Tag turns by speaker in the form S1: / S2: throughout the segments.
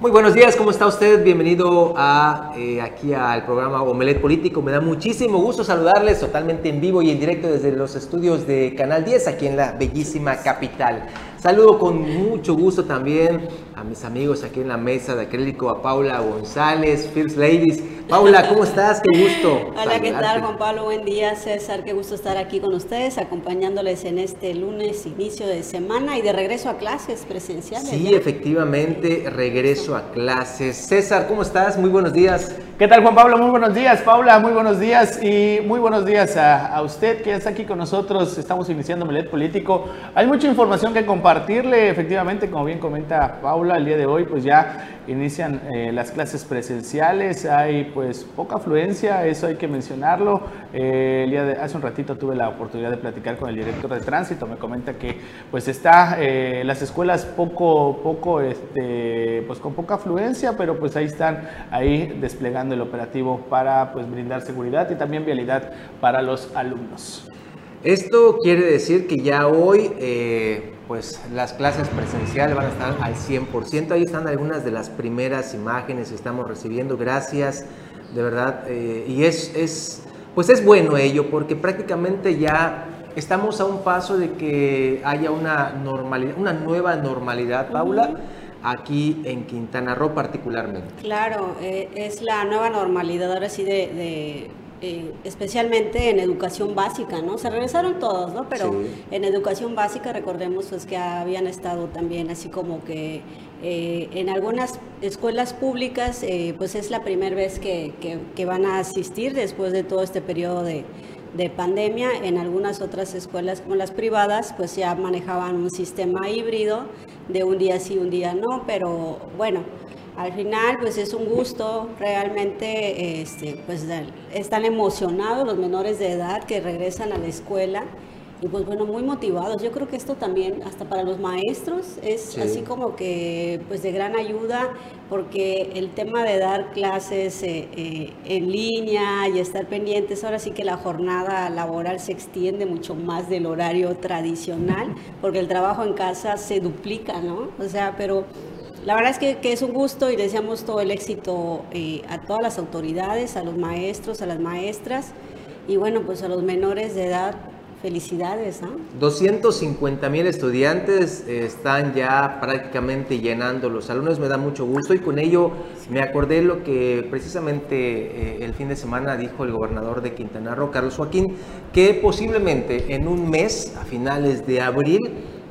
S1: Muy buenos días, ¿cómo está usted? Bienvenido a, eh, aquí al programa Omelet Político. Me da muchísimo gusto saludarles totalmente en vivo y en directo desde los estudios de Canal 10 aquí en la bellísima capital. Saludo con mucho gusto también a mis amigos aquí en la mesa de acrílico, a Paula González, First Ladies. Paula, ¿cómo estás? Qué gusto.
S2: Hola, ¿qué tal Juan Pablo? Buen día, César. Qué gusto estar aquí con ustedes, acompañándoles en este lunes, inicio de semana y de regreso a clases presenciales.
S1: Sí, efectivamente, regreso a clases. César, ¿cómo estás? Muy buenos días.
S3: ¿Qué tal Juan Pablo? Muy buenos días. Paula, muy buenos días. Y muy buenos días a, a usted que está aquí con nosotros. Estamos iniciando Melet Político. Hay mucha información que compartir compartirle, efectivamente, como bien comenta Paula, el día de hoy pues ya inician eh, las clases presenciales, hay pues poca afluencia, eso hay que mencionarlo. Eh, el día de, hace un ratito tuve la oportunidad de platicar con el director de tránsito, me comenta que pues está eh, las escuelas poco, poco, este, pues con poca afluencia, pero pues ahí están ahí desplegando el operativo para pues brindar seguridad y también vialidad para los alumnos.
S1: Esto quiere decir que ya hoy pues las clases presenciales van a estar al 100%. Ahí están algunas de las primeras imágenes que estamos recibiendo. Gracias, de verdad. Eh, y es, es, pues es bueno ello porque prácticamente ya estamos a un paso de que haya una normalidad, una nueva normalidad, Paula. aquí en Quintana Roo particularmente.
S2: Claro, eh, es la nueva normalidad ahora sí de eh, especialmente en educación básica, ¿no? Se regresaron todos, ¿no? Pero en educación básica recordemos pues que habían estado también así como que eh, en algunas escuelas públicas eh, pues es la primera vez que, que, van a asistir después de todo este periodo de, de pandemia. En algunas otras escuelas como las privadas pues ya manejaban un sistema híbrido de un día sí, un día no, pero bueno al final, pues es un gusto, realmente este, pues, están emocionados los menores de edad que regresan a la escuela y pues bueno, muy motivados. Yo creo que esto también, hasta para los maestros, es así como que pues de gran ayuda, porque el tema de dar clases eh, eh, en línea y estar pendientes, ahora sí que la jornada laboral se extiende mucho más del horario tradicional, porque el trabajo en casa se duplica, ¿no? O sea, pero la verdad es que, es un gusto y deseamos todo el éxito eh, a todas las autoridades, a los maestros, a las maestras y bueno, pues a los menores de edad. Felicidades. ¿no?
S1: 250 mil estudiantes están ya prácticamente llenando los salones, me da mucho gusto y con ello me acordé lo que precisamente eh, el fin de semana dijo el gobernador de Quintana Roo, Carlos Joaquín, que posiblemente en un mes, a finales de abril,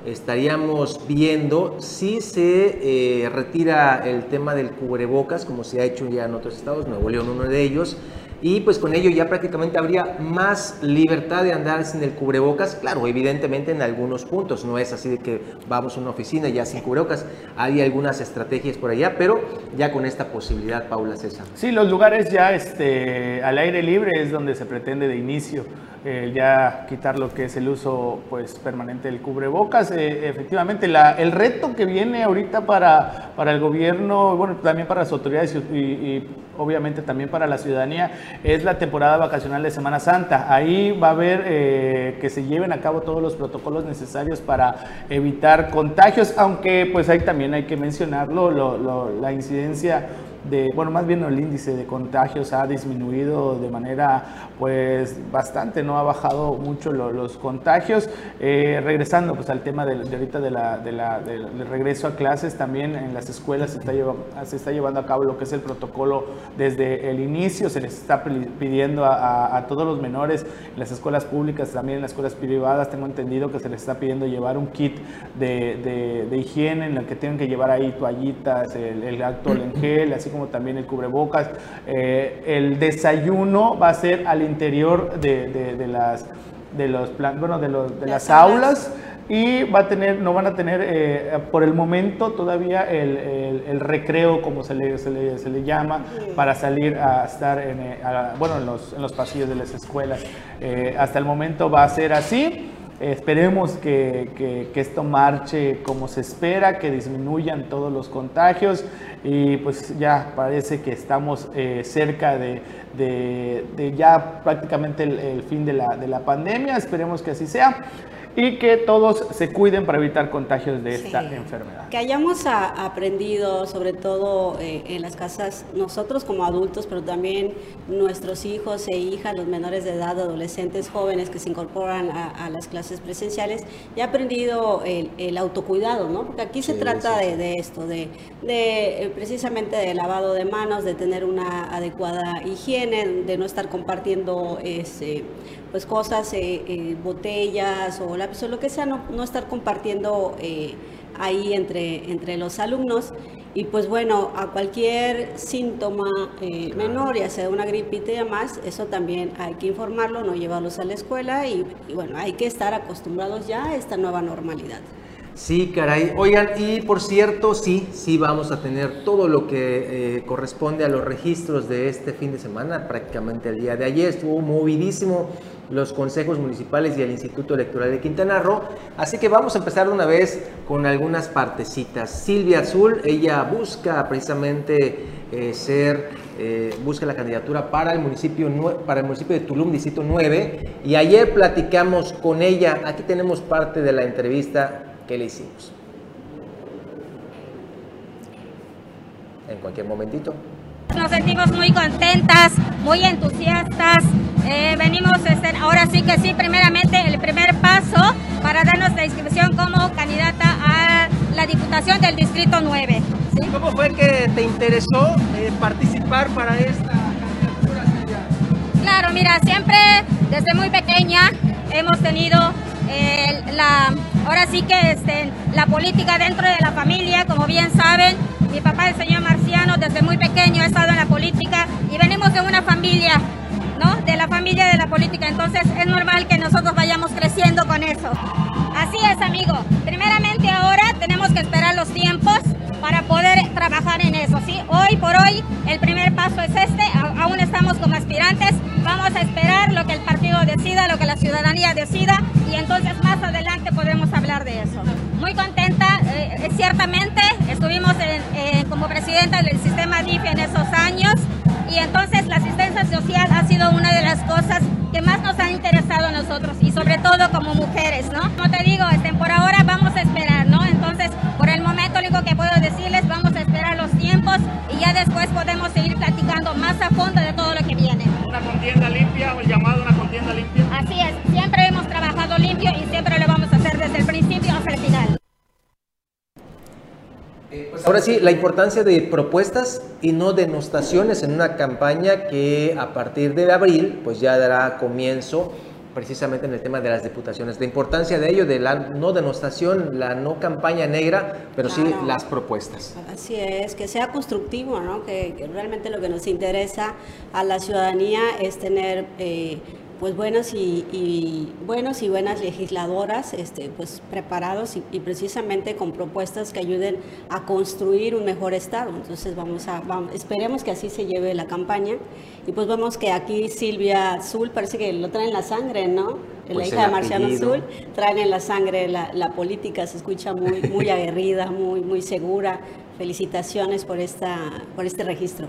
S1: estaríamos viendo si se eh, retira el tema del cubrebocas, como se ha hecho ya en otros estados, Nuevo León uno de ellos, y pues con ello ya prácticamente habría más libertad de andar sin el cubrebocas, claro, evidentemente en algunos puntos, no es así de que vamos a una oficina ya sin cubrebocas, hay algunas estrategias por allá, pero ya con esta posibilidad, Paula César.
S3: Sí, los lugares ya este, al aire libre es donde se pretende de inicio eh, ya quitar lo que es el uso pues, permanente del cubrebocas. Eh, efectivamente, la, el reto que viene ahorita para, para el gobierno, bueno, también para las autoridades y, obviamente también para la ciudadanía, es la temporada vacacional de Semana Santa. Ahí va a haber eh, que se lleven a cabo todos los protocolos necesarios para evitar contagios, aunque pues ahí también hay que mencionarlo, la incidencia de, bueno, más bien el índice de contagios ha disminuido de manera pues bastante, no ha bajado mucho los contagios. Eh, regresando pues al tema de, ahorita de la, de la, del regreso a clases, también en las escuelas se está, llevando, se está llevando a cabo lo que es el protocolo desde el inicio, se les está pidiendo a, todos los menores en las escuelas públicas, también en las escuelas privadas, tengo entendido que se les está pidiendo llevar un kit de, higiene en el que tienen que llevar ahí toallitas, el, el alcohol en gel, así como también el cubrebocas. Eh, el desayuno va a ser al interior de, las de los bueno, de, los, de las, aulas y va a tener, no van a tener eh, por el momento todavía el, recreo, como se le, se le, se le, llama, para salir a estar en, eh, bueno, en, los, en los pasillos de las escuelas. hasta el momento va a ser así. Esperemos que, esto marche como se espera, que disminuyan todos los contagios y pues ya parece que estamos eh, cerca de, ya prácticamente el, fin de la, pandemia. Esperemos que así sea. Y que todos se cuiden para evitar contagios de esta enfermedad.
S2: Que hayamos aprendido, sobre todo eh, en las casas, nosotros como adultos, pero también nuestros hijos e hijas, los menores de edad, adolescentes, jóvenes que se incorporan a, las clases presenciales, ya aprendido el, autocuidado, ¿no? Porque aquí se trata de, esto, de, de eh, precisamente de lavado de manos, de tener una adecuada higiene, de no estar compartiendo ese, pues cosas, eh, eh, botellas o lápiz o lo que sea, no, no estar compartiendo eh, ahí entre, entre los alumnos. Y pues bueno, a cualquier síntoma menor, ya sea una gripita y demás, eso también hay que informarlo, no llevarlos a la escuela y, y bueno, hay que estar acostumbrados ya a esta nueva normalidad.
S1: Sí, caray. Oigan, y por cierto, sí, sí vamos a tener todo lo que eh, corresponde a los registros de este fin de semana, prácticamente el día de ayer. Estuvo movidísimo los consejos municipales y el Instituto Electoral de Quintana Roo. Así que vamos a empezar una vez con algunas partecitas. Silvia Azul, ella busca precisamente eh, ser, eh, busca la candidatura para el, municipio, para el municipio de Tulum, Distrito 9. Y ayer platicamos con ella, aquí tenemos parte de la entrevista ¿Qué le hicimos? En cualquier momentito.
S4: Nos sentimos muy contentas, muy entusiastas. Eh, venimos, este, ahora sí que sí, primeramente el primer paso para darnos la inscripción como candidata a la Diputación del Distrito 9.
S5: ¿Cómo fue que te interesó eh, participar para esta candidatura?
S4: Claro, mira, siempre desde muy pequeña hemos tenido eh, la, ahora sí que este, la política dentro de la familia, como bien saben, mi papá el señor Marciano desde muy pequeño ha estado en la política y venimos de una familia, ¿no? De la familia de la política, entonces es normal que nosotros vayamos creciendo con eso. Así es, amigo. Primeramente ahora tenemos que esperar los tiempos para poder trabajar en eso, ¿sí? Hoy por hoy el primer paso es este, aún estamos como aspirantes, vamos a esperar lo que el partido decida, lo que la ciudadanía decida y entonces más adelante podemos hablar de eso. Muy contenta, eh, ciertamente estuvimos como presidenta del sistema DIF en esos años y entonces la asistencia social ha sido una de las cosas que más nos ha interesado a nosotros y sobre todo como mujeres, ¿no? Como te digo, este, por ahora vamos a esperar, ¿no? Entonces, por el momento lo único que puedo decirles, vamos a esperar los tiempos y ya después podemos seguir platicando más a fondo de todo lo que viene.
S5: ¿Una contienda limpia o el llamado a una contienda limpia?
S4: Así es, siempre hemos trabajado limpio y siempre lo
S1: Eh, pues ahora sí, la importancia de propuestas y no denostaciones en una campaña que a partir de abril pues ya dará comienzo precisamente en el tema de las diputaciones. La importancia de ello, de la no denostación, la no campaña negra, pero sí las propuestas.
S2: Así es, que sea constructivo, ¿no? que, realmente lo que nos interesa a la ciudadanía es tener... Eh, pues buenos y, buenos y buenas legisladoras este, pues preparados y, precisamente con propuestas que ayuden a construir un mejor estado. Entonces vamos a esperemos que así se lleve la campaña. Y pues vemos que aquí Silvia Azul parece que lo trae en la sangre no la pues hija de Marciano Azul traen en la sangre la, política se escucha muy muy aguerrida muy muy segura. Felicitaciones por esta por este registro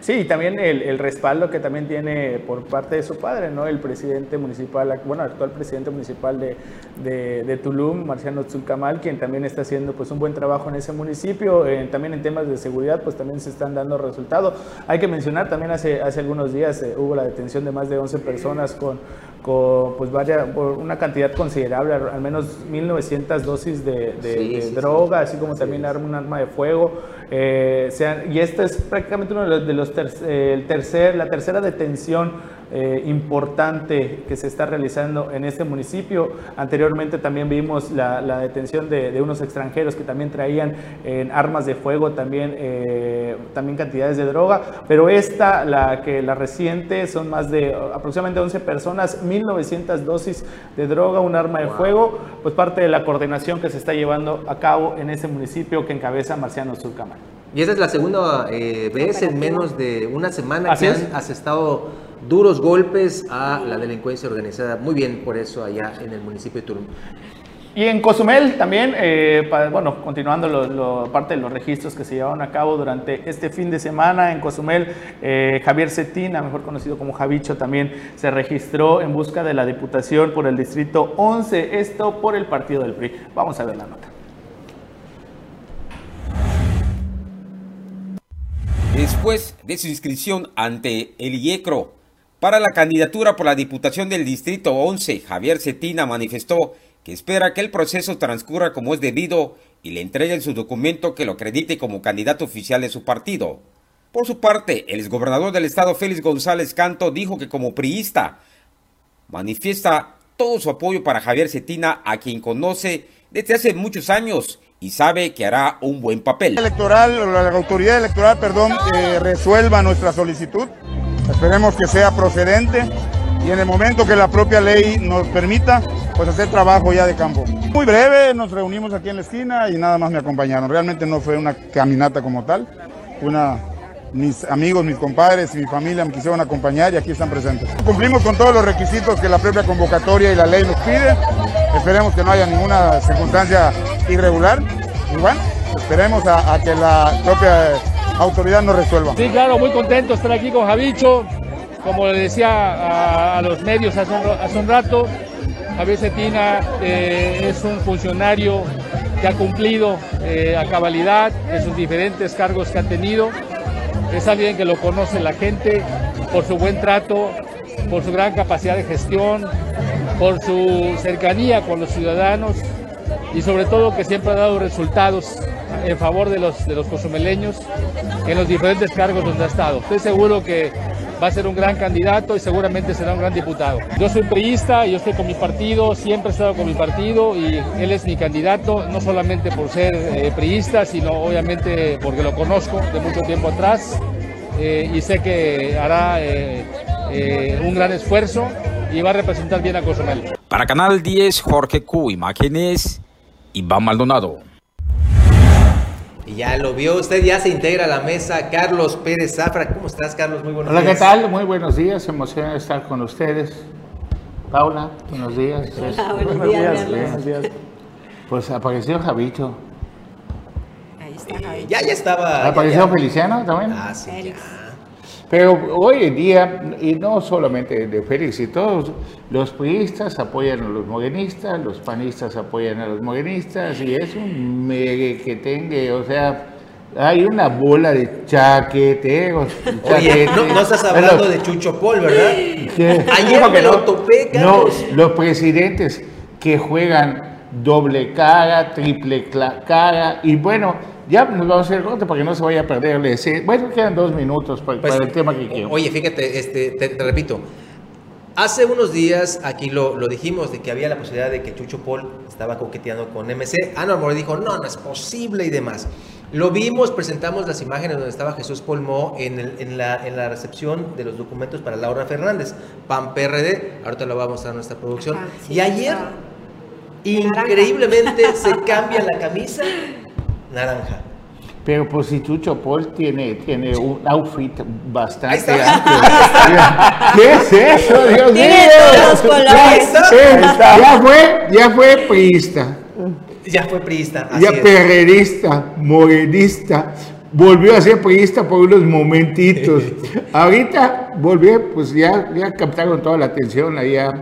S3: Sí, y también el, respaldo que también tiene por parte de su padre, ¿no? El presidente municipal, bueno, actual presidente municipal de, de, Tulum, Marciano Tzulcamal, quien también está haciendo pues un buen trabajo en ese municipio. también en temas de seguridad, pues también se están dando resultados. Hay que mencionar, también hace, hace algunos días eh, hubo la detención de más de 11 personas con, con pues vaya, una cantidad considerable, al menos 1.900 dosis de, droga, así como también un arma de fuego. Eh, y esta es prácticamente uno de los, eh, el tercer, la tercera detención eh, importante que se está realizando en este municipio. Anteriormente también vimos la, detención de, unos extranjeros que también traían en armas de fuego, también, también cantidades de droga, pero esta, la que la reciente, son más de aproximadamente 11 personas, 1.900 dosis de droga, un arma de fuego, pues parte de la coordinación que se está llevando a cabo en este municipio que encabeza Marciano Zulcamar.
S1: Y esa es la segunda eh, vez en menos de una semana que han asestado duros golpes a la delincuencia organizada. Muy bien por eso allá en el municipio de Tulum.
S3: Y en Cozumel también, eh, bueno, continuando lo, parte de los registros que se llevaron a cabo durante este fin de semana en Cozumel, eh, Javier Cetina, mejor conocido como Javicho, también se registró en busca de la diputación por el distrito 11, esto por el partido del PRI. Vamos a ver la nota.
S6: Después de su inscripción ante el IECRO para la candidatura por la diputación del distrito 11, Javier Cetina manifestó que espera que el proceso transcurra como es debido y le entreguen su documento que lo acredite como candidato oficial de su partido. Por su parte, el exgobernador del estado Félix González Canto dijo que como priista manifiesta todo su apoyo para Javier Cetina, a quien conoce desde hace muchos años y sabe que hará un buen papel.
S7: Electoral, la autoridad electoral, perdón, resuelva nuestra solicitud. Esperemos que sea procedente y en el momento que la propia ley nos permita, pues hacer trabajo ya de campo. Muy breve, nos reunimos aquí en la esquina y nada más me acompañaron. Realmente no fue una caminata como tal, una mis amigos, mis compadres y mi familia me quisieron acompañar y aquí están presentes. Cumplimos con todos los requisitos que la propia convocatoria y la ley nos pide. Esperemos que no haya ninguna circunstancia irregular y bueno, esperemos a, que la propia autoridad nos resuelva.
S8: Sí, claro, muy contento estar aquí con Javicho. Como le decía a, los medios hace un, rato, Javier Cetina eh, es un funcionario que ha cumplido eh, a cabalidad en sus diferentes cargos que ha tenido es alguien que lo conoce la gente por su buen trato, por su gran capacidad de gestión, por su cercanía con los ciudadanos y sobre todo que siempre ha dado resultados en favor de los, de los cozumeleños en los diferentes cargos donde ha estado. Estoy seguro que va a ser un gran candidato y seguramente será un gran diputado. Yo soy priista, yo estoy con mi partido, siempre he estado con mi partido y él es mi candidato, no solamente por ser eh, priista, sino obviamente porque lo conozco de mucho tiempo atrás eh, y sé que hará eh, un gran esfuerzo y va a representar bien a Cozumel.
S6: Para Canal 10, Jorge Q, imágenes, Iván Maldonado.
S1: Y ya lo vio, usted ya se integra a la mesa. Carlos Pérez Zafra, ¿cómo estás, Carlos? Muy buenos
S9: días.
S1: Hola,
S9: ¿qué tal? Muy buenos días, emocionado de estar con ustedes. Paula, buenos días.
S2: buenos, días, buenos días.
S9: Pues apareció Javito.
S2: Ahí está Javito.
S1: ya, ya estaba.
S9: ¿Apareció Feliciano también?
S1: Ah, sí.
S9: Pero hoy en día, y no solamente de Félix y todos, los priistas apoyan a los morenistas, los panistas apoyan a los morenistas, y es un que tenga, o sea, hay una bola de chaqueteros.
S1: Oye, no, estás hablando de Chucho Pol, ¿verdad?
S9: Ayer me lo topé, No, los presidentes que juegan doble cara, triple cara, y bueno, ya nos vamos a hacer corte para que no se vaya a perder. Bueno, quedan dos minutos para, pues, el tema que quiero.
S1: Oye, fíjate, este, te, repito. Hace unos días aquí lo, lo, dijimos de que había la posibilidad de que Chucho Paul estaba coqueteando con MC. Ana Amor dijo, no, no es posible y demás. Lo vimos, presentamos las imágenes donde estaba Jesús Polmó en, en, la, en la recepción de los documentos para Laura Fernández, PAN PRD. Ahorita lo va a mostrar nuestra producción. y ayer, increíblemente, se cambia la camisa naranja.
S9: Pero pues si Chucho Paul tiene, tiene un outfit bastante amplio. ¿Qué es eso, Dios mío?
S2: Los colores.
S9: Ya fue, ya fue priista.
S1: Ya fue priista.
S9: ya perrerista, morenista. Volvió a ser priista por unos momentitos. Ahorita volvió, pues ya, ya captaron toda la atención allá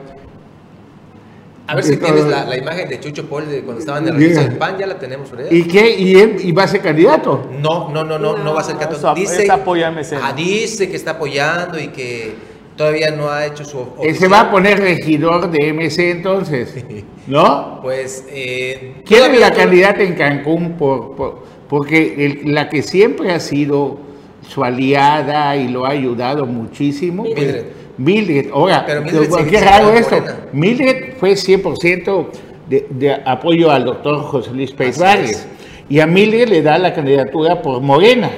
S1: a ver si tienes la, imagen de Chucho Paul de cuando estaban en el registro del PAN, ya la tenemos, ¿verdad?
S9: ¿Y qué? ¿Y él y va a ser candidato?
S1: No, no, no, no, no, va a ser candidato.
S3: Dice,
S1: ah, dice que está apoyando y que todavía no ha hecho su
S9: Él se va a poner regidor de MC entonces, ¿no?
S1: pues... Eh,
S9: ¿Quién es la candidata en Cancún? Por, porque la que siempre ha sido su aliada y lo ha ayudado muchísimo... Mildred. Mildred, ahora, qué raro esto. Mildred fue 100% de, de, apoyo al doctor José Luis Pérez Vargas. Y a Mildred le da la candidatura por Morena.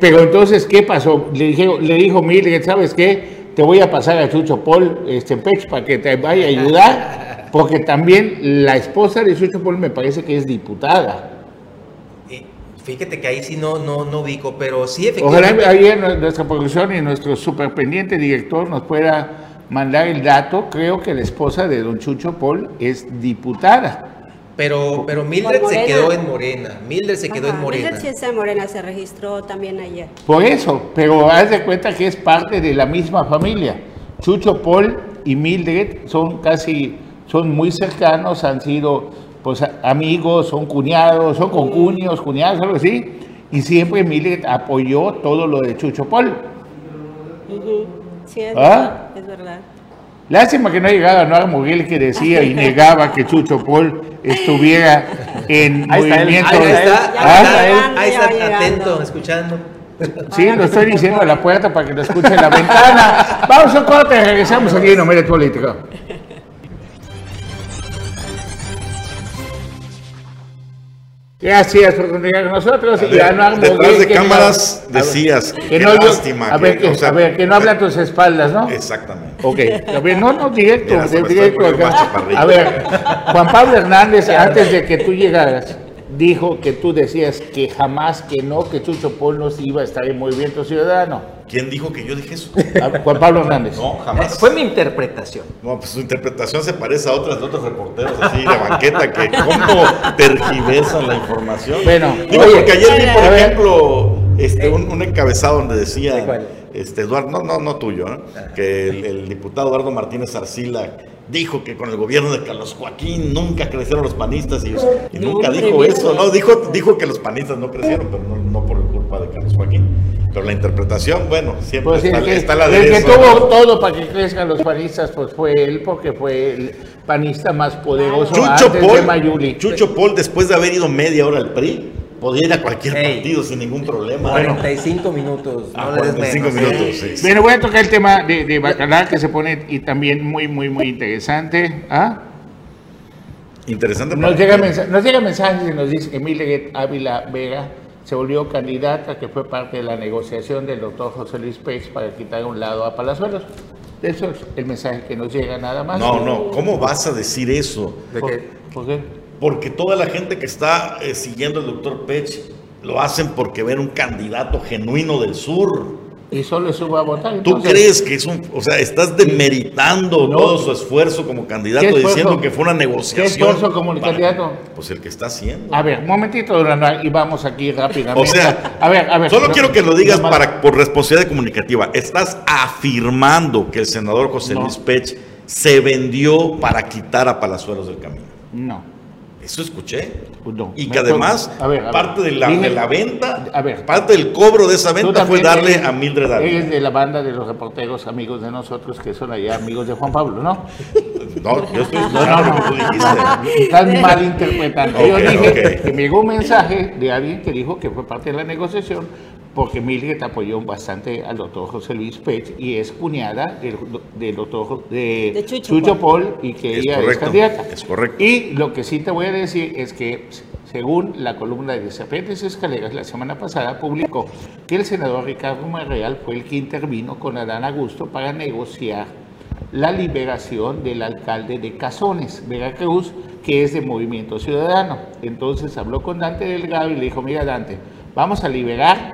S9: Pero entonces, ¿qué pasó? Le, dije, le dijo Mildred, ¿sabes qué? Te voy a pasar a Chucho Paul este, Pech para que te vaya a ayudar, porque también la esposa de Chucho Paul me parece que es diputada.
S1: Fíjate que ahí sí no, no, no ubico, pero sí efectivamente.
S9: Ojalá ayer nuestra producción y nuestro superpendiente director nos pueda mandar el dato. Creo que la esposa de don Chucho Paul es diputada.
S1: Pero, pero Mildred se quedó en Morena. Mildred se quedó en Morena.
S2: Mildred sí está en Morena, se registró también ayer.
S9: Por eso, pero haz de cuenta que es parte de la misma familia. Chucho Paul y Mildred son casi, son muy cercanos, han sido pues amigos, son cuñados, son concuños, cuñados, algo así. Y siempre Mildred apoyó todo lo de Chucho Paul.
S2: Sí, es, ¿Ah? verdad, es verdad.
S9: Lástima que no ha llegado a Noar Moguel que decía y negaba que Chucho Paul estuviera en movimiento.
S1: ahí está, ¿Ah? ahí está, atento, escuchando.
S9: Sí, lo estoy diciendo a la puerta para que lo escuche en la ventana. Vamos a un corte, regresamos aquí en Hombre Político. Gracias por continuar con nosotros.
S10: y Anuar detrás de cámaras decías, que no, lástima.
S9: A ver, que, o sea, a ver, que no habla a tus espaldas, ¿no?
S10: Exactamente.
S9: Ok, a ver, no, no, directo, directo acá. A ver, Juan Pablo Hernández, antes de que tú llegaras, dijo que tú decías que jamás, que no, que Chucho Paul no se iba a estar en Movimiento Ciudadano.
S10: ¿Quién dijo que yo dije eso?
S9: Juan Pablo Hernández.
S10: No, jamás.
S1: Fue mi interpretación.
S10: No, pues su interpretación se parece a otras de otros reporteros así de banqueta que cómo tergiversan la información.
S9: Bueno,
S10: digo, porque ayer vi, por ejemplo, este, un, encabezado donde decía, este, Eduardo, no, no, no tuyo, ¿eh? ah. que el, el, diputado Eduardo Martínez Arcila dijo que con el gobierno de Carlos Joaquín nunca crecieron los panistas y, nunca dijo eso, no, dijo, dijo que los panistas no crecieron, pero no, por culpa de Carlos Joaquín. Pero la interpretación, bueno, siempre pues está, la de
S9: El que tuvo todo para que crezcan los panistas, pues fue él, porque fue el panista más poderoso
S10: Chucho antes de Mayuli. Chucho Paul, después de haber ido media hora al PRI, podía ir a cualquier partido sin ningún problema.
S1: 45 minutos.
S10: No 45 ah, minutos, sí.
S9: Bueno, voy a tocar el tema de, de Bacalar, que se pone y también muy, muy, muy interesante. ¿Ah?
S10: Interesante.
S9: Nos llega, mensaje, nos llega mensajes y nos dice que Mildred Ávila Vega se volvió candidata, que fue parte de la negociación del doctor José Luis Pérez para quitar un lado a Palazuelos. Eso es el mensaje que nos llega nada más.
S10: No, no, ¿cómo vas a decir eso?
S9: ¿De qué? ¿Por qué?
S10: Porque toda la gente que está eh, siguiendo al doctor Pech lo hacen porque ven un candidato genuino del sur.
S9: Y solo subo a votar.
S10: ¿Tú crees que es un, o sea, estás demeritando todo su esfuerzo como candidato diciendo que fue una negociación?
S9: ¿Qué esfuerzo como candidato?
S10: Pues el que está haciendo.
S9: A ver, un momentito, y vamos aquí rápidamente.
S10: O sea, a ver, a ver. Solo quiero que lo digas para, por responsabilidad comunicativa. Estás afirmando que el senador José Luis Pech se vendió para quitar a Palazuelos del camino.
S9: No.
S10: Eso escuché. Pues y que además, parte de la, la, venta, parte del cobro de esa venta fue darle a Mildred
S9: Eres de la banda de los reporteros amigos de nosotros, que son allá amigos de Juan Pablo, ¿no?
S10: No, yo estoy no, no, no, tú dijiste.
S9: Están malinterpretando. yo dije que me llegó un mensaje de alguien que dijo que fue parte de la negociación porque Mildred apoyó bastante al doctor José Luis Pech y es cuñada del, doctor de, Chucho, Paul y que ella es candidata.
S10: Es correcto.
S9: Y lo que sí te voy a decir es que, según la columna de Serpientes Escaleras, la semana pasada publicó que el senador Ricardo Marreal fue el que intervino con Adán Augusto para negociar la liberación del alcalde de Cazones, Veracruz, que es de Movimiento Ciudadano. Entonces habló con Dante Delgado y le dijo, mira Dante, vamos a liberar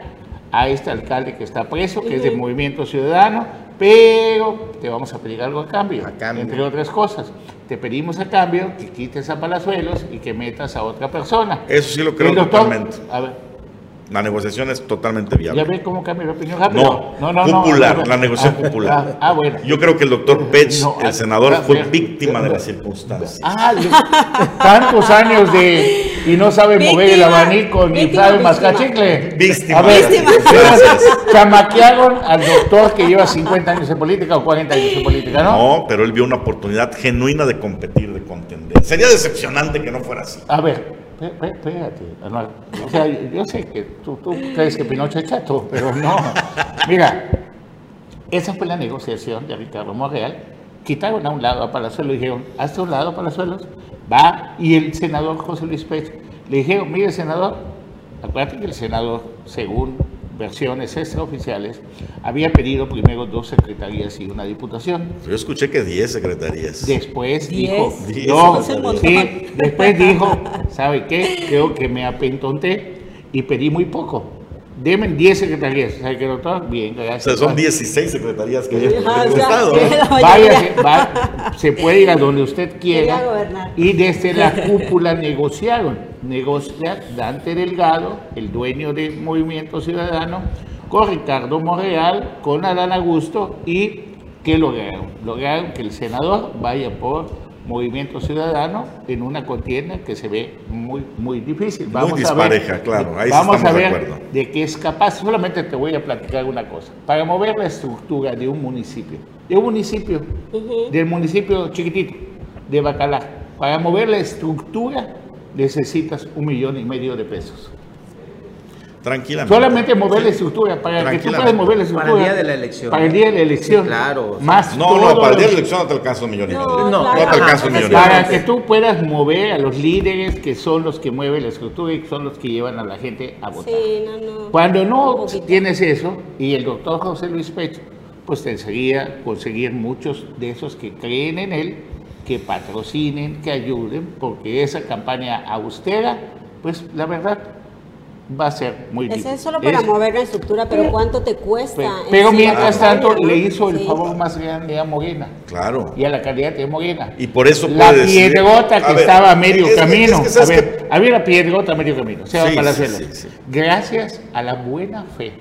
S9: a este alcalde que está preso, que es de Movimiento Ciudadano, pero te vamos a pedir algo a cambio, entre otras cosas. Te pedimos a cambio que quites a Palazuelos y que metas a otra persona.
S10: Eso sí lo creo totalmente. A ver, la negociación es totalmente viable.
S9: ¿Ya ve cómo cambia la opinión
S10: rápido? No, no, no. Popular, la negociación ah, popular.
S9: Ah, bueno.
S10: Yo creo que el doctor Pech, el senador, fue víctima de las circunstancias.
S9: Ah, tantos años de. Y no sabe mover el abanico ni sabe mascar chicle.
S10: Víctima.
S9: A ver, chamaquearon al doctor que lleva 50 años en política o 40 años en política, ¿no?
S10: No, pero él vio una oportunidad genuina de competir, de contender. Sería decepcionante que no fuera así.
S9: A ver, Espérate, o sea, yo sé que tú, crees que Pinocho es chato, pero no. Mira, esa fue la negociación de Ricardo Monreal. Quitaron a un lado a Palazuelos y dijeron, hazte un lado Palazuelos, va. Y el senador José Luis Pérez le dijeron, mire senador, acuérdate que el senador, según versiones extraoficiales, había pedido primero dos secretarías y una diputación.
S10: Yo escuché que diez secretarías.
S9: Después dijo, no, sí, después dijo, ¿sabe qué? Creo que me apentonté y pedí muy poco. Deben 10 secretarías. ¿Sabe qué, doctor? Bien, gracias.
S10: O sea, son 16 secretarías que hay en el Estado. ¿no?
S9: Váyase, va- se puede ir a donde usted quiera
S2: gobernar.
S9: y desde la cúpula negociaron. Negocia Dante Delgado, el dueño de Movimiento Ciudadano, con Ricardo Monreal, con Adán Augusto y ¿qué lograron? Lograron que el senador vaya por Movimiento Ciudadano en una contienda que se ve muy, muy difícil. Vamos a
S10: dispareja,
S9: ver,
S10: claro, ahí
S9: vamos a
S10: de
S9: ver
S10: acuerdo.
S9: de qué es capaz. Solamente te voy a platicar una cosa. Para mover la estructura de un municipio, de un municipio, del municipio chiquitito, de Bacalar, para mover la estructura necesitas un millón y medio de pesos.
S10: Tranquilamente.
S9: Solamente mover la estructura, para que tú puedas mover la
S1: Para
S9: estructura.
S1: el día de la elección.
S9: Para el día de la elección.
S1: Sí, claro.
S9: Más
S10: No, no, para el día de la elección no te alcanza un millón y
S2: No,
S10: medio.
S1: No,
S10: No
S2: claro.
S10: te alcanza un millón y
S9: Para
S10: medio.
S9: que tú puedas mover a los líderes que son los que mueven la estructura y que son los que llevan a la gente a votar.
S2: Sí, no, no.
S9: Cuando no tienes eso, y el doctor José Luis Pech, pues te enseguida conseguir muchos de esos que creen en él, que patrocinen, que ayuden, porque esa campaña austera, pues la verdad va a ser muy
S2: Ese
S9: difícil.
S2: es solo para
S9: Es-
S2: mover la estructura, pero ¿cuánto te cuesta?
S9: Pero,
S2: la
S9: mientras tanto le hizo el
S2: Sí.
S9: favor más grande a Morena
S10: Claro.
S9: y a la candidata de Morena.
S10: Y por eso
S9: la
S10: puede decir-
S9: piedrota
S10: A
S9: que
S10: ver,
S9: estaba a medio
S10: es
S9: camino.
S10: es que sabes
S9: a ver,
S10: que-
S9: había una piedrota a medio camino. Se va
S10: Sí,
S9: para
S10: sí,
S9: hacerlo.
S10: sí, sí.
S9: Gracias a la buena fe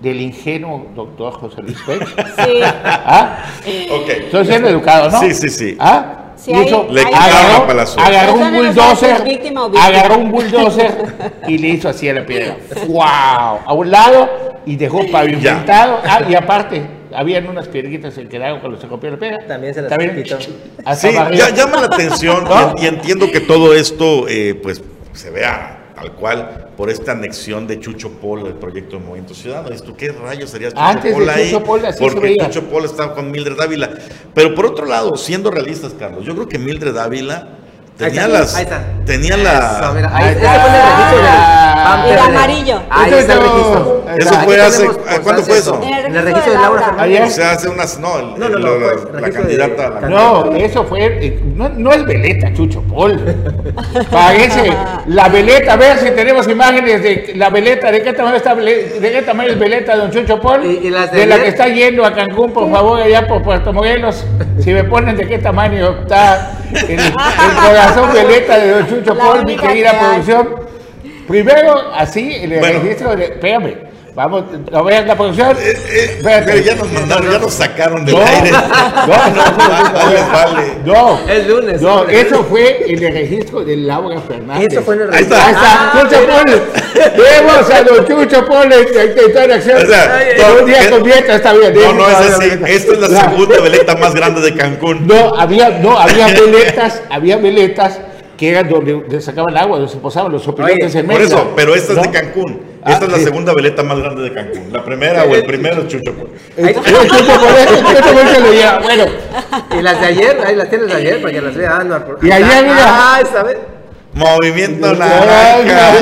S9: del ingenuo doctor José Luis Pech.
S2: Sí.
S9: ¿Ah?
S10: Ok.
S9: Estoy siendo educado, ¿no?
S10: Sí, sí, sí.
S9: ¿Ah?
S2: Sí, hay-
S9: Hizo-
S2: Le
S9: agarró, agarró un
S2: Eso
S9: bulldozer,
S2: víctima víctima.
S9: agarró un bulldozer y le hizo así a la piedra. ¡Wow! A un lado y dejó pavimentado. Ah, y aparte, habían unas piedritas que quedaron cuando se copió la piedra.
S1: También se las
S9: También,
S10: Sí, ya, llama la atención y, y entiendo que todo esto eh, pues se vea tal cual por esta anexión de Chucho Pol al proyecto de Movimiento Ciudadano. Dices tú, ¿qué rayos sería Chucho
S9: Antes de
S10: Pol ahí?
S9: Chucho Pol, así se
S10: Porque. Chucho Pol estaba con Mildred Dávila. Pero por otro lado, siendo realistas, Carlos, yo creo que Mildred Dávila tenía
S1: Ahí está,
S10: las...
S1: ahí está.
S10: Tenía
S1: Eso,
S10: la...
S1: mira, ahí,
S9: está.
S1: fue el registro del PAN
S2: El
S1: PRD.
S2: amarillo.
S1: Ahí está el
S9: Eso-
S1: registro.
S10: Eso
S1: Aquí
S10: fue hace-
S1: tenemos
S10: ¿a cuándo fue eso?
S2: En el registro de
S1: Laura. Fernández.
S10: O sea, hace unas... No, el-
S1: No, no, no,
S10: la,
S1: de-
S10: candidata... la-
S9: No, eso fue. eh, No, no es veleta, Chucho Pol. Parece la veleta. A ver si tenemos imágenes de la veleta. ¿De qué tamaño, está, de qué tamaño es veleta, don Chucho Pol?
S1: Y- y las de
S9: de la que está yendo a Cancún, por favor, allá por Puerto Morelos. Si me ponen de qué tamaño está el, el corazón veleta de don Chucho mi querida producción. Primero, así, en el
S10: Bueno.
S9: registro de. Espérame. Vamos, ¿lo vean la producción?
S10: Eh, eh, pero ya nos mandaron, ya nos sacaron del
S9: No.
S10: aire.
S9: No, no, no,
S10: Vale, vale.
S9: No,
S1: Es lunes,
S9: No, eso fue en el registro de Laura Fernández.
S1: Eso fue en el
S10: Ahí está.
S9: Ahí está, Chucho Pol. Vemos a don Chucho Pol en en- en en acción.
S10: O sea,
S9: un día
S10: es-
S9: convierte, está bien.
S10: No, no es
S9: Está
S10: así.
S9: bien.
S10: Esta es la segunda veleta más grande de Cancún.
S9: No, había, no, había veletas, había veletas que eran donde, donde sacaban agua, donde se posaban los opilotes
S1: Oye,
S9: en
S10: Por eso, pero esta es
S9: ¿No?
S10: de Cancún.
S9: Ah,
S10: Esta es la
S9: sí.
S10: segunda veleta más grande de Cancún. La primera o el primero es Chucho.
S9: Bueno,
S1: Y las de ayer, ahí las tienes de ayer para que las vea Anuar. por-
S9: Y ayer, mira.
S1: Ah, esa vez.
S10: Movimiento naranja.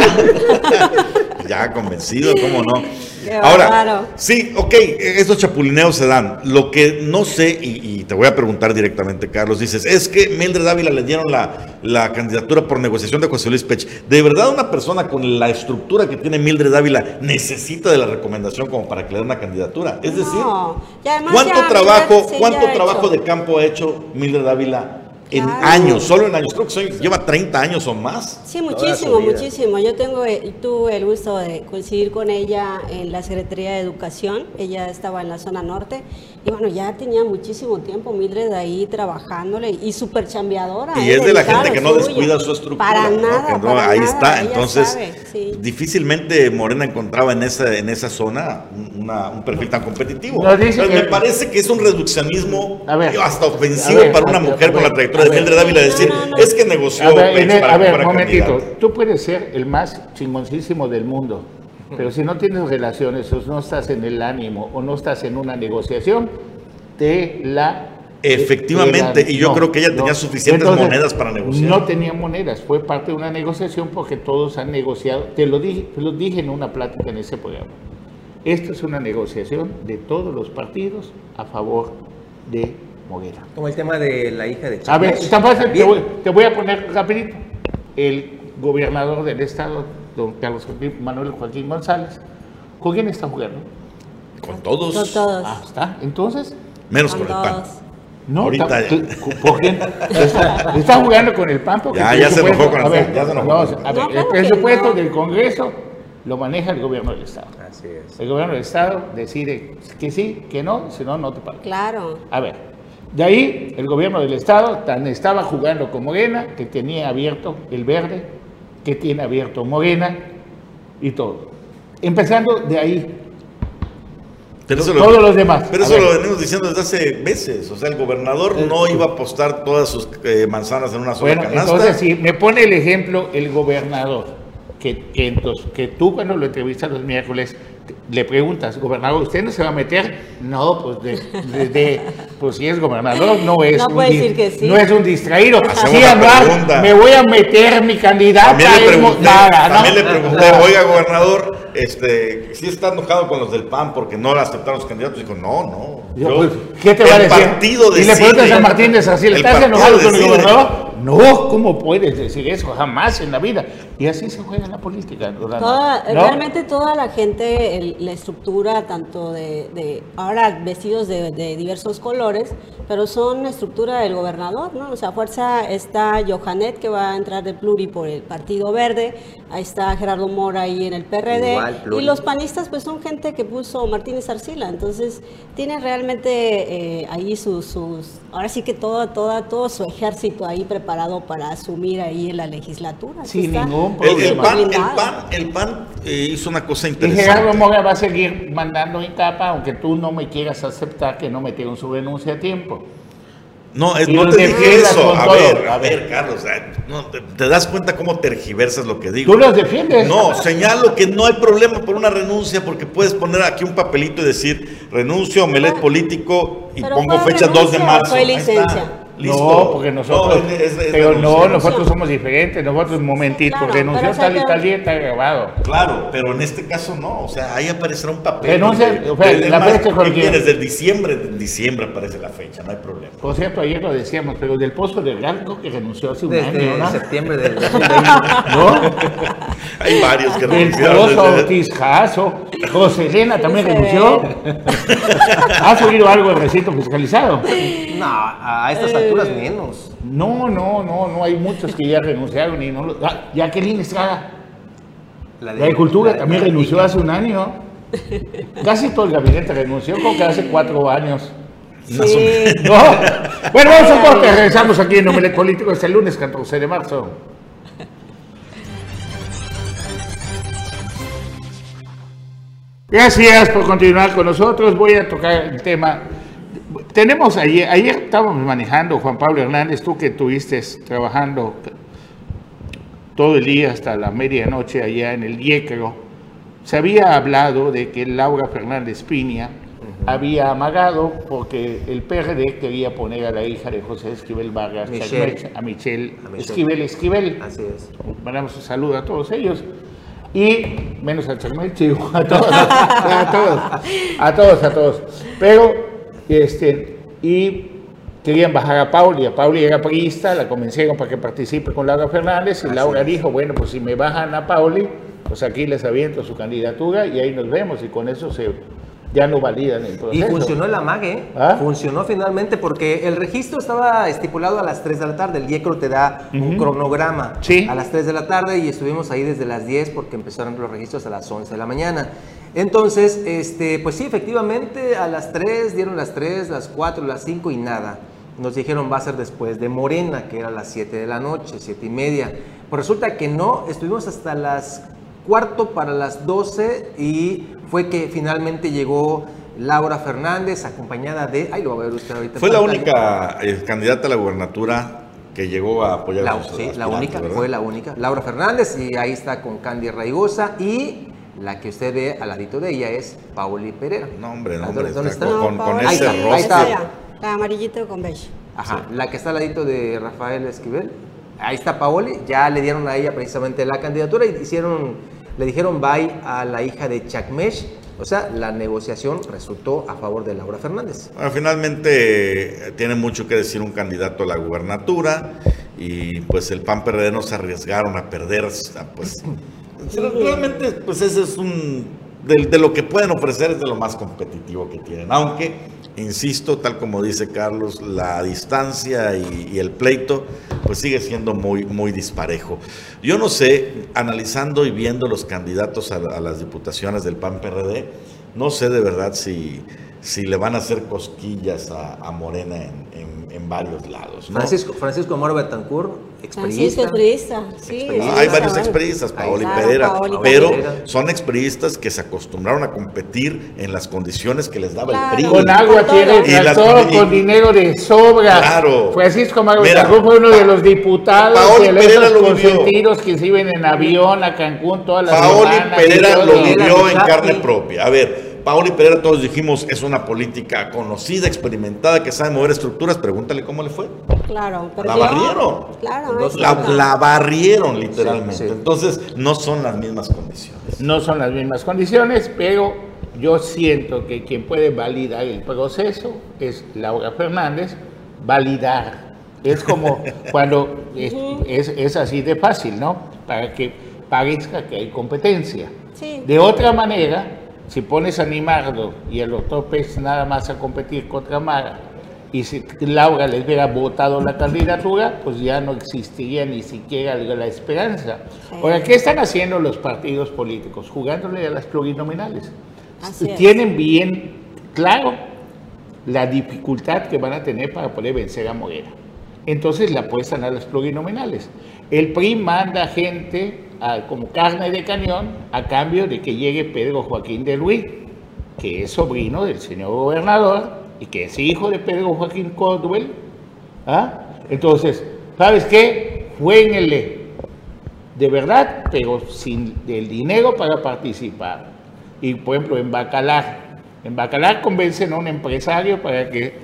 S10: ya convencido, ¿cómo no?
S2: Qué
S10: Ahora,
S2: bárbaro.
S10: sí, ok, estos chapulineos se dan. Lo que no sé, y, y te voy a preguntar directamente, Carlos, dices, es que Mildred Ávila le dieron la, la candidatura por negociación de José Luis Pech. ¿De verdad una persona con la estructura que tiene Mildred Ávila necesita de la recomendación como para que le den una candidatura? Es decir,
S2: No. Y además
S10: ¿cuánto
S2: ya
S10: trabajo, cuánto trabajo
S2: hecho.
S10: de campo ha hecho Mildred Ávila en
S2: Claro.
S10: años? Solo en años. Creo que soy- lleva 30 años o más.
S2: Sí, muchísimo, muchísimo. Yo tengo, eh, tuve el gusto de coincidir con ella en la Secretaría de Educación. Ella estaba en la zona norte y bueno, ya tenía muchísimo tiempo Mildred ahí trabajándole y súper chambeadora.
S10: Y
S2: ¿eh?
S10: es de la gente que no
S2: suyo.
S10: descuida su estructura.
S2: Para
S10: ¿no?
S2: nada,
S10: Que no,
S2: para
S10: ahí
S2: nada,
S10: está. Entonces,
S2: sabe, sí.
S10: difícilmente Morena encontraba en esa, en esa zona un- una- un perfil tan competitivo.
S9: Nos dice
S10: Entonces,
S9: que-
S10: me parece que es un reduccionismo
S9: ver.
S10: hasta ofensivo
S9: ver,
S10: para una
S9: ver,
S10: mujer con la trayectoria
S9: a
S10: de
S9: ver.
S10: Mildred Dávila decir, es que negoció
S9: A ver,
S10: Pech para
S9: a ver,
S10: fuera
S9: momentito.
S10: candidato.
S9: Tú puedes ser el más chingoncísimo del mundo, pero si no tienes relaciones o no estás en el ánimo o no estás en una negociación, te la...
S10: Efectivamente,
S9: te la-
S10: y yo creo que ella tenía suficientes monedas para negociar.
S9: No tenía monedas, fue parte de una negociación porque todos han negociado. Te lo dije, te lo dije en una plática en ese programa. Esto es una negociación de todos los partidos a favor de Moguera.
S1: Como el tema de la hija de
S9: A ver,
S1: Chávez.
S9: tan fácil, te voy, te voy a poner rapidito. El gobernador del estado don Carlos Manuel Joaquín González. ¿Con quién está jugando?
S10: Con todos.
S2: Con todos.
S9: Ah, está. Entonces.
S10: Menos
S2: Con
S10: con, el PAN.
S2: todos.
S9: No,
S10: Ahorita
S9: está, ¿por qué? Está, está jugando con el PAN porque
S10: Ya,
S9: el
S10: ya se enojó con el
S9: a ver,
S10: PAN, ya se enojó
S9: no, a ver,
S2: No,
S9: el
S2: claro
S9: presupuesto
S2: no.
S9: del Congreso lo maneja el gobierno del Estado.
S1: Así es.
S9: El gobierno del Estado decide que sí, que no, si no, no te paga.
S2: Claro.
S9: A ver, de ahí el gobierno del Estado tan estaba jugando con Morena, que tenía abierto el verde, que tiene abierto Morena y todo. Empezando de ahí,
S10: Pero eso
S9: todos los demás.
S10: Pero eso lo venimos diciendo desde hace meses. O sea, el gobernador no iba a apostar todas sus eh, manzanas en una sola
S9: Bueno,
S10: canasta.
S9: entonces si me pone el ejemplo el gobernador, que, que, entonces, que tú cuando lo entrevistas los miércoles le preguntas, gobernador, ¿usted no se va a meter? No, pues de, de- de- pues si es gobernador no es,
S2: No
S9: un,
S2: decir que sí.
S9: no es un distraído.
S10: Hacemos
S9: Sí, me voy a meter mi candidata.
S10: También le pregunté,
S9: nada, ¿no?
S10: también le pregunté, oiga, gobernador, este, si está enojado con los del PAN porque no le aceptaron los candidatos. Dijo, no, no.
S9: Yo, pues, ¿Qué te va a
S10: el
S9: decir?
S10: partido
S9: y le
S10: decide.
S9: preguntas a Martín de Sarcil,
S10: El
S9: ¿estás enojado con el
S10: decide.
S9: gobernador? No, ¿cómo puedes decir eso? Jamás en la vida. Y así se juega la política.
S2: Toda-
S9: ¿no?
S2: Realmente toda la gente, el- la estructura, tanto de, de- ahora vestidos de, de diversos colores, pero son estructura del gobernador, ¿no? O sea, fuerza está Johanet, que va a entrar de pluri por el Partido Verde, ahí está Gerardo Mora ahí en el PRD,
S1: Igual,
S2: y los panistas pues son gente que puso Martínez Arcila, entonces tienen realmente eh, ahí sus, sus, ahora sí que todo, toda, todo su ejército ahí preparado para asumir ahí en la legislatura.
S9: Sin
S2: está.
S9: Ningún
S10: El. PAN, el
S2: blindado.
S10: PAN, el PAN eh, hizo una cosa
S9: Y Gerardo
S10: interesante.
S9: Mora va a seguir mandando en capa, aunque tú no me quieras aceptar que no metieron su renuncia a tiempo.
S10: No, es- no te dije eso. A ver, a ver, Carlos, no, te, te das cuenta cómo tergiversas lo que digo.
S9: Tú los defiendes.
S10: No, señalo que no hay problema por una renuncia porque puedes poner aquí un papelito y decir renuncio, omelet
S2: Ah,
S10: político y
S2: pero
S10: pongo fecha 2 de
S2: renuncia
S10: marzo.
S2: fue licencia?
S10: Listo.
S9: No, porque nosotros.
S10: No, es- es
S9: pero no, nosotros somos diferentes. Nosotros, un momentito,
S2: claro,
S9: renunció tal y tal día, está grabado.
S10: Claro, pero en este caso no, o sea, ahí aparecerá un papel.
S9: Renuncia,
S10: donde-
S9: o sea,
S10: es
S9: la
S10: más,
S9: fecha
S10: ¿qué
S9: cualquiera.
S10: quieres? Del diciembre, de diciembre aparece la fecha, no hay problema.
S9: Por cierto, ayer lo decíamos, pero del pozo del Galco que renunció hace un
S1: Desde
S9: año, ¿no?
S1: septiembre del 2020.
S9: ¿No?
S10: Hay varios que
S9: El
S10: renunciaron.
S9: Pozo
S10: desde-
S9: Ortiz Jasso, José Elena también renunció. ¿Has oído algo del recinto fiscalizado?
S1: No, a estas alturas menos.
S9: No, no, no, no hay muchos que ya renunciaron y no lo. Ah, Jacqueline Estrada,
S1: La
S9: la de Cultura,
S1: la-
S9: también
S1: la-
S9: renunció hace un año. Casi todo el gabinete renunció, como que hace cuatro años.
S2: Sí.
S9: ¿No? Bueno, vamos a corte, regresamos aquí en Omelet Político este lunes 14 de marzo. Gracias por continuar con nosotros. Voy a tocar el tema. Tenemos ayer, ayer estábamos manejando, Juan Pablo Hernández, tú que estuviste trabajando todo el día hasta la medianoche allá en el Yécaro, se había hablado de que Laura Fernández Piña había amagado porque el PRD quería poner a la hija de José Esquivel Vargas,
S1: Michelle.
S9: A Michelle,
S1: A Michelle.
S9: Esquivel Esquivel.
S1: Así es.
S9: Mandamos un saludo a todos ellos. Y menos al Chacmeche, a todos, a todos, a todos, a todos. Pero, este, y querían bajar a Pauli. A Pauli era priista, la convencieron para que participe con Laura Fernández. Y
S1: Así
S9: Laura
S1: es.
S9: dijo: Bueno, pues si me bajan a Pauli, pues aquí les aviento su candidatura y ahí nos vemos. Y con eso se, ya no validan el
S1: Y
S9: proceso.
S1: funcionó el amague, ¿eh?
S9: ¿Ah?
S1: funcionó finalmente porque el registro estaba estipulado a las 3 de la tarde, el IECRO te da un
S9: Ujú.
S1: cronograma
S9: Sí.
S1: a las 3 de la tarde y estuvimos ahí desde las 10 porque empezaron los registros a las 11 de la mañana. Entonces, este, pues sí, efectivamente a las 3 dieron las 3, las 4, las 5 y nada. Nos dijeron va a ser después de Morena, que era a las 7 de la noche, 7 y media. Pues resulta que no, estuvimos hasta las cuarto para las 12 y fue que finalmente llegó Laura Fernández acompañada de, ay lo va a ver usted ahorita.
S10: Fue la única eh, candidata a la gubernatura que llegó a apoyar
S1: La,
S10: a sus
S1: sí, la única,
S10: ¿verdad?
S1: fue la única. Laura Fernández y ahí está con Candy Raigosa y la que usted ve al ladito de ella es Pauli Pereira.
S10: No, hombre, no,
S1: ¿Dónde-
S10: hombre,
S1: dónde
S10: está
S1: está?
S10: con, con
S1: Ahí
S10: ese
S1: está, ahí está.
S2: La amarillita con beige.
S1: Ajá, la que está al ladito de Rafael Esquivel. Ahí está Paoli, ya le dieron a ella precisamente la candidatura y hicieron, le dijeron bye a la hija de Chacmesh. O sea, la negociación resultó a favor de Laura Fernández.
S10: Bueno, finalmente eh, tiene mucho que decir un candidato a la gubernatura y pues el PAN PRD no se arriesgaron a perder, pues Realmente, pues ese es un... De, lo que pueden ofrecer es de lo más competitivo que tienen. Aunque, insisto, tal como dice Carlos, la distancia y, el pleito, pues sigue siendo muy, muy disparejo. Yo no sé, analizando y viendo los candidatos a, las diputaciones del PAN-PRD, no sé de verdad si si le van a hacer cosquillas a, Morena en, varios lados.
S1: Francisco, Francisco Moro Betancourt,
S2: experista. sí.
S10: hay varios experistas, Paoli Pereira, pero son experistas que se acostumbraron a competir en las condiciones que les daba el PRI.
S9: Con agua tiene todo con dinero de sobra.
S10: Claro.
S9: Francisco Moro Betancourt fue uno de los diputados
S10: Paoli Pereira lo vivió.
S9: que se iban en avión a Cancún todas las
S10: Paoli Pereira lo vivió en carne propia. A ver, Paoli Pereira, todos dijimos, es una política conocida, experimentada, que sabe mover estructuras. Pregúntale cómo le fue.
S2: Claro,
S10: pero la barrieron.
S2: Claro,
S10: la, barrieron literalmente. Entonces, no son las mismas condiciones.
S9: No son las mismas condiciones, pero yo siento que quien puede validar el proceso es Laura Fernández, validar. Es como cuando es, es, así de fácil, ¿no? Para que parezca que hay competencia. De otra manera, si pones a Nimardo y el doctor Pérez nada más a competir contra Mara, y si Laura les hubiera votado la candidatura, pues ya no existiría ni siquiera la esperanza. Ahora, ¿qué están haciendo los partidos políticos? Jugándole a las plurinominales. Tienen bien claro la dificultad que van a tener para poder vencer a Morena. Entonces le apuestan a las plurinominales. El PRI manda gente como carne de cañón a cambio de que llegue Pedro Joaquín de Luis, que es sobrino del señor gobernador y que es hijo de Pedro Joaquín Cordwell. ¿ah? Entonces, ¿sabes qué? Jueguenle de verdad, pero sin el dinero para participar. Y por ejemplo, en Bacalar, en Bacalar convencen a un empresario para que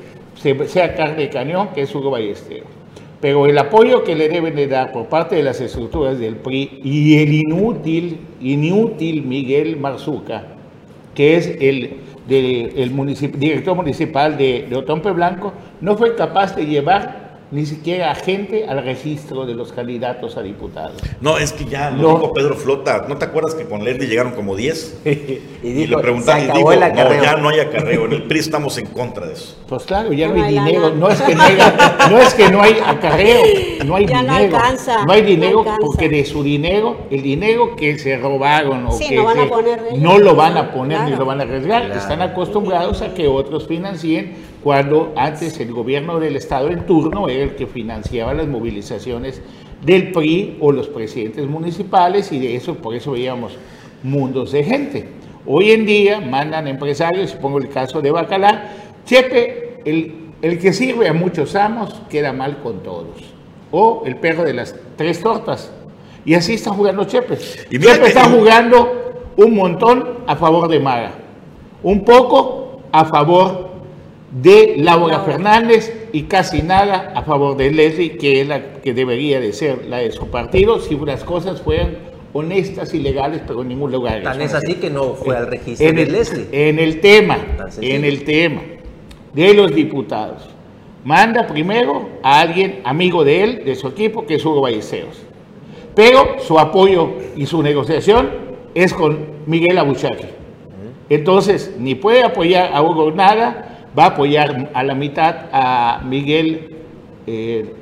S9: sea carne de cañón, que es Hugo Ballesteros pero el apoyo que le deben de dar por parte de las estructuras del PRI y el inútil, inútil Miguel Marzuca, que es el, director municipal de, de Otompe Blanco, no fue capaz de llevar ni siquiera gente al registro de los candidatos a diputados.
S10: No, es que ya lo dijo Pedro Flota. ¿No te acuerdas que con Lerdi llegaron como 10? y, le preguntaron y dijo, no, ya no hay acarreo. En el PRI estamos en contra de eso.
S9: Pues claro, ya no, hay dinero. No es, que no, no es que no hay acarreo, no hay dinero. No, alcanza, no hay dinero porque de su dinero, el dinero que se robaron o que no, lo van a poner ni lo van a arriesgar. Están acostumbrados a que otros financien cuando antes el gobierno del Estado en turno era el que financiaba las movilizaciones del PRI o los presidentes municipales y de eso, por eso veíamos mundos de gente. Hoy en día mandan empresarios, pongo el caso de Bacalar, Chepe, el, el que sirve a muchos amos, queda mal con todos. O el perro de las tres tortas. Y así está jugando Chepe. Y Chepe está jugando un montón a favor de Mara, un poco a favor de Laura Fernández y casi nada a favor de Leslie, que es la que debería de ser la de su partido, si unas cosas fueran honestas y legales, pero en ningún lugar.
S1: Tan es así que no fue al registro
S9: en
S1: de
S9: el,
S1: Leslie.
S9: En el tema, en el tema de los diputados, manda primero a alguien amigo de él, de su equipo, que es Hugo Ballesteros. Pero su apoyo y su negociación es con Miguel Abuchaki. Entonces, ni puede apoyar a Hugo nada, va a apoyar a la mitad a Miguel eh,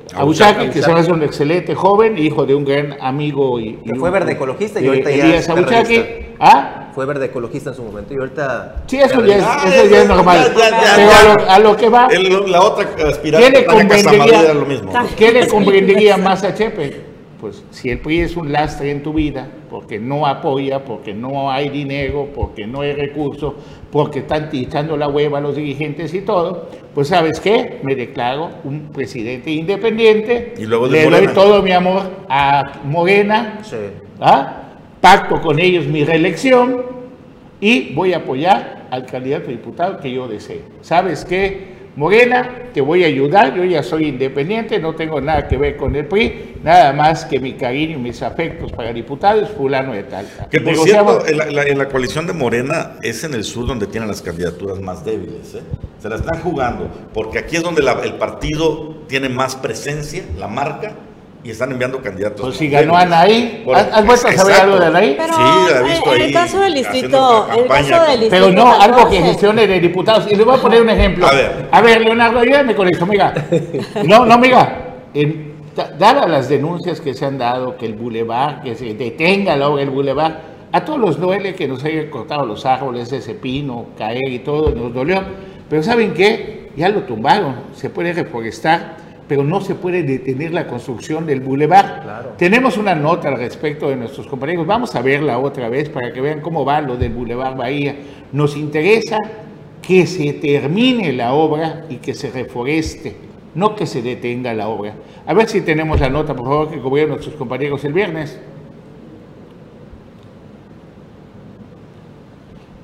S9: que se hace un excelente joven, hijo de un gran amigo y,
S1: fue verde ecologista y ahorita ya
S9: es
S1: ¿Ah? Fue verde ecologista en su momento y ahorita.
S9: Sí, eso ya es, eso ya es normal. Pero a lo, que va.
S10: la otra aspirante, ¿qué le
S9: convendría, lo mismo. ¿Qué le convendría más a Chepe? Pues si el PRI es un lastre en tu vida, porque no apoya, porque no hay dinero, porque no hay recursos, porque están echando la hueva a los dirigentes y todo, pues sabes qué, me declaro un presidente independiente, y luego le doy todo mi amor a Morena, ¿ah? pacto con ellos mi reelección y voy a apoyar al candidato diputado que yo desee. ¿Sabes qué? Morena, te voy a ayudar, yo ya soy independiente, no tengo nada que ver con el PRI, nada más que mi cariño y mis afectos para diputados, fulano de tal.
S10: Que por cierto, en la, coalición de Morena es en el sur donde tienen las candidaturas más débiles, ¿eh? se la están jugando, porque aquí es donde el partido tiene más presencia, la marca, y están enviando candidatos.
S9: Pues si ganó Anaí, ¿has vuelto a saber algo de Anaí?
S2: Pero
S10: sí, la he visto
S2: en
S10: ahí
S2: el caso del distrito, el caso del distrito
S9: Pero no, algo que
S2: 14.
S9: gestione de diputados. Y le voy a poner un ejemplo.
S10: A ver.
S9: A ver, Leonardo, ayúdame con esto, amiga. No, no, amiga. En, da- dadas las denuncias que se han dado, que el bulevar, que se detenga la obra del bulevar, a todos nos duele que nos hayan cortado los árboles, ese pino, caer y todo, nos dolió. Pero ¿saben qué? Ya lo tumbaron. Se puede reforestar, pero no se puede detener la construcción del bulevar. Tenemos una nota al respecto de nuestros compañeros. Vamos a verla otra vez para que vean cómo va lo del bulevar Bahía. Nos interesa que se termine la obra y que se reforeste, no que se detenga la obra. A ver si tenemos la nota, por favor, que cubrieron nuestros compañeros el viernes.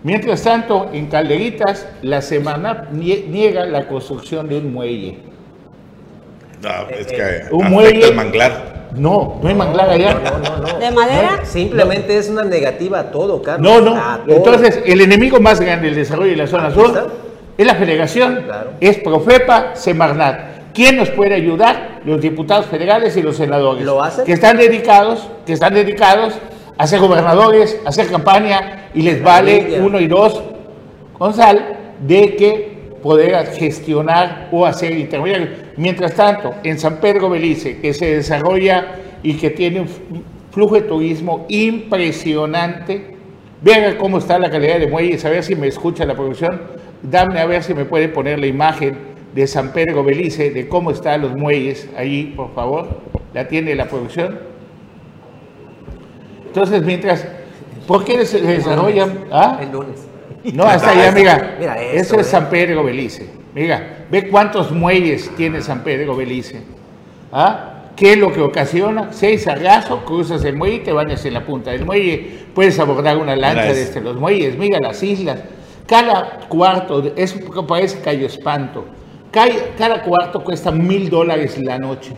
S9: Mientras tanto, en Calderitas, la semana niega la construcción de un muelle.
S10: No, es que
S9: Un
S10: afecta
S9: muelle-
S10: el manglar.
S9: No, no hay manglar allá.
S1: No, no, no.
S2: ¿De madera?
S1: Simplemente es una negativa a todo, Carlos.
S9: No, no.
S1: A todo.
S9: Entonces, el enemigo más grande del desarrollo de la zona sur
S1: está.
S9: es la federación,
S1: Claro.
S9: es Profepa, Semarnat. ¿Quién nos puede ayudar? Los diputados federales y los senadores.
S1: ¿Lo hacen?
S9: Que están dedicados, que están dedicados a ser gobernadores, a hacer campaña y les vale uno y dos, Gonzal, de que poder gestionar o hacer intermediarios. Mientras tanto, en San Pedro Belice, que se desarrolla y que tiene un flujo de turismo impresionante, vean cómo está la calidad de muelles, a ver si me escucha la producción, dame a ver si me puede poner la imagen de San Pedro Belice, de cómo están los muelles ahí, por favor, la tiene la producción. Entonces, mientras, ¿por qué se desarrollan? ¿Ah?
S1: El lunes.
S9: No, hasta allá, amiga.
S1: Mira
S9: Eso es
S1: eh.
S9: San Pedro Belice. Mira, ve cuántos muelles tiene San Pedro Belice. ¿Ah? ¿Qué es lo que ocasiona? Seis sargazo, cruzas el muelle y te bañas en la punta del muelle. Puedes abordar una lancha desde los muelles. Mira las islas. Cada cuarto, es parece Cayo Espanto. Cada, cada cuarto cuesta mil dólares la noche.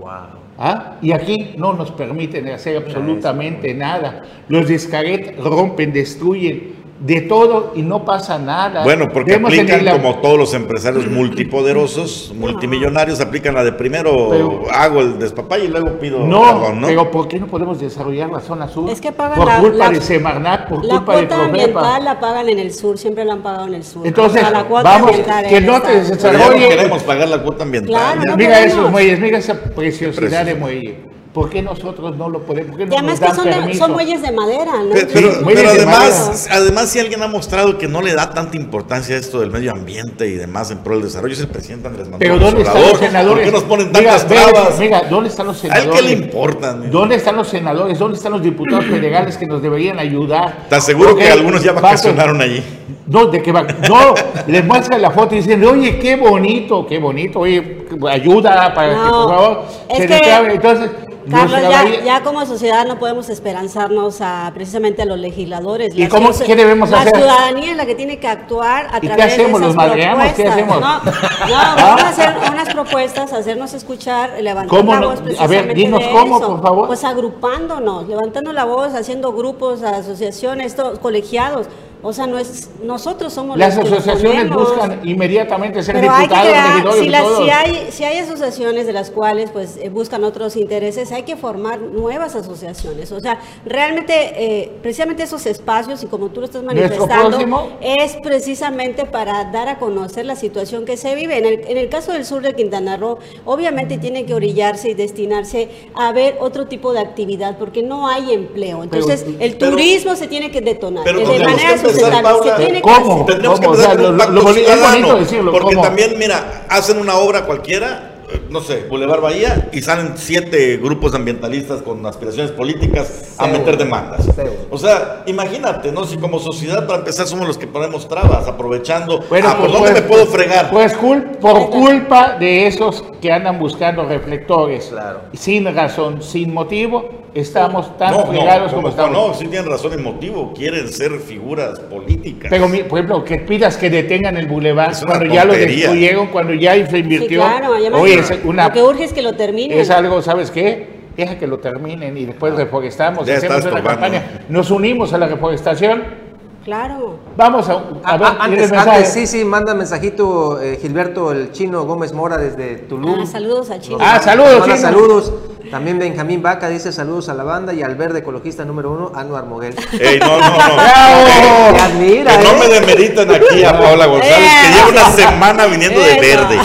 S1: Wow.
S9: ¿Ah? Y aquí no nos permiten hacer absolutamente nada. Los descaret rompen, destruyen de todo y no pasa nada.
S10: Bueno, porque
S9: Vemos
S10: aplican
S9: el-
S10: como todos los empresarios multipoderosos, multimillonarios, aplican la de primero
S9: Pero-
S10: hago el despapalle y luego pido
S9: No,
S10: perdón, ¿no?
S9: pero ¿por qué no podemos desarrollar la zona sur?
S2: Es que pagan
S9: por
S2: la-
S9: culpa
S2: la-
S9: de Semarnat, por
S2: La
S9: culpa de
S2: cuota
S9: Profepa.
S2: ambiental la pagan en el sur, siempre la han pagado en el sur.
S9: Entonces,
S2: la cuota
S9: vamos,
S2: ambiental
S9: que no te
S10: Pero ya no
S9: desarrolle.
S10: queremos pagar la cuota ambiental.
S2: Claro, no
S9: mira
S2: podemos.
S9: esos muelles, mira esa preciosidad de muelle. ¿Por qué nosotros no lo podemos? ¿Por qué no
S2: Y además
S9: nos
S2: que son, de-
S9: permiso?
S2: son muelles de madera, ¿no?
S10: Pero, pero-
S9: Sí, muelles
S10: pero
S9: de
S10: además, además, si alguien ha mostrado que no le da tanta importancia a esto del medio ambiente y demás en pro del desarrollo, es el presidente Andrés Manuel
S9: Pero ¿dónde están los senadores?
S10: ¿Por qué nos ponen
S9: Mira,
S10: tantas
S9: ve,
S10: trabas?
S9: Mira, ¿dónde están los
S10: ¿A él
S9: senadores?
S10: qué le importa? amigo?
S9: ¿Dónde están los senadores? ¿Dónde están los diputados federales que nos deberían ayudar?
S10: Te aseguro que algunos ya vacacionaron allí.
S9: No, de que va, no, les muestran la foto y dicen, oye, qué bonito, qué bonito, oye, ayuda para que por favor
S2: es
S9: se
S2: que.
S9: Entonces,
S2: Carlos, ya, ya como sociedad no podemos esperanzarnos a precisamente a los legisladores.
S9: ¿Y
S2: La
S9: cómo-
S2: ciu-
S9: qué debemos
S2: la
S9: hacer?
S2: ciudadanía es la que tiene que actuar a
S9: ¿Y qué
S2: través
S9: hacemos?
S2: de esas
S9: ¿Los madreamos? ¿Qué
S2: propuestas.
S9: hacemos?
S2: No, no, vamos a hacer unas propuestas, hacernos escuchar, levantar
S9: ¿Cómo
S2: la
S9: no?
S2: voz
S9: A ver, dinos cómo,
S2: eso.
S9: por favor.
S2: Pues agrupándonos, levantando la voz, haciendo grupos, asociaciones, todos colegiados. O sea, no es, nosotros somos
S9: las
S2: los que nos
S9: asociaciones
S2: ponemos.
S9: buscan inmediatamente ser
S2: Pero hay que
S9: diputados,
S2: crear,
S9: regidores
S2: si, las- hay, si hay asociaciones de las cuales pues eh, buscan otros intereses, hay que formar nuevas asociaciones. O sea, realmente, eh, precisamente esos espacios, y como tú lo estás manifestando, es precisamente para dar a conocer la situación que se vive. En el, en el caso del sur de Quintana Roo, obviamente tiene que orillarse y destinarse a ver otro tipo de actividad, porque no hay empleo. Entonces, el
S10: pero-
S2: turismo se tiene que detonar
S10: pero
S2: de manera
S10: que empezar. Paula,
S2: que
S9: ¿Cómo?
S2: hacer.
S10: Tendríamos que empezar
S9: sea,
S10: con un pacto
S9: lo boni- es
S10: ciudadano,
S9: bonito decirlo,
S10: Porque
S9: ¿cómo?
S10: también, mira, hacen una obra cualquiera, no sé, Boulevard Bahía, y salen siete grupos ambientalistas con aspiraciones políticas a
S1: Seguro.
S10: meter demandas.
S1: Seguro.
S10: O sea, imagínate, ¿no? Si como sociedad, para empezar, somos los que ponemos trabas, aprovechando.
S9: Bueno,
S10: ah, ¿por
S9: pues,
S10: dónde
S9: pues,
S10: me puedo fregar?
S9: Pues cul- por culpa de esos que andan buscando reflectores,
S1: Claro.
S9: sin razón, sin motivo, estamos tan
S10: no,
S9: fregados
S10: no,
S9: como
S10: como
S9: estamos.
S10: no, sí tienen razón en motivo, quieren ser figuras políticas.
S9: Pero, mi- por ejemplo, que pidas que detengan el bulevar cuando ya lo destruyeron, cuando ya se
S2: Sí,
S9: invirtió.
S2: claro, además,
S9: Oye, es una
S2: lo que urge es que lo terminen.
S9: Es algo, ¿sabes qué? Deja que lo terminen y después reforestamos,
S10: Ya
S9: hacemos una
S10: probando.
S9: campaña. Nos unimos a la reforestación
S2: Claro.
S9: Vamos a, a
S1: Ah,
S9: ver,
S1: ah, antes, antes, sí, sí, manda mensajito eh, Gilberto el Chino Gómez Mora desde Tulum.
S2: Ah, saludos a Chino.
S9: Ah, saludos, Chino.
S1: saludos. También Benjamín Vaca dice saludos a la banda y al verde ecologista número uno, Anuar Moguel.
S10: Ey, no, no, no.
S9: ¡Bravo!
S1: Ya mira,
S10: Que no
S1: ¿eh?
S10: me demeriten aquí a Paula González, que lleva una semana viniendo de verde.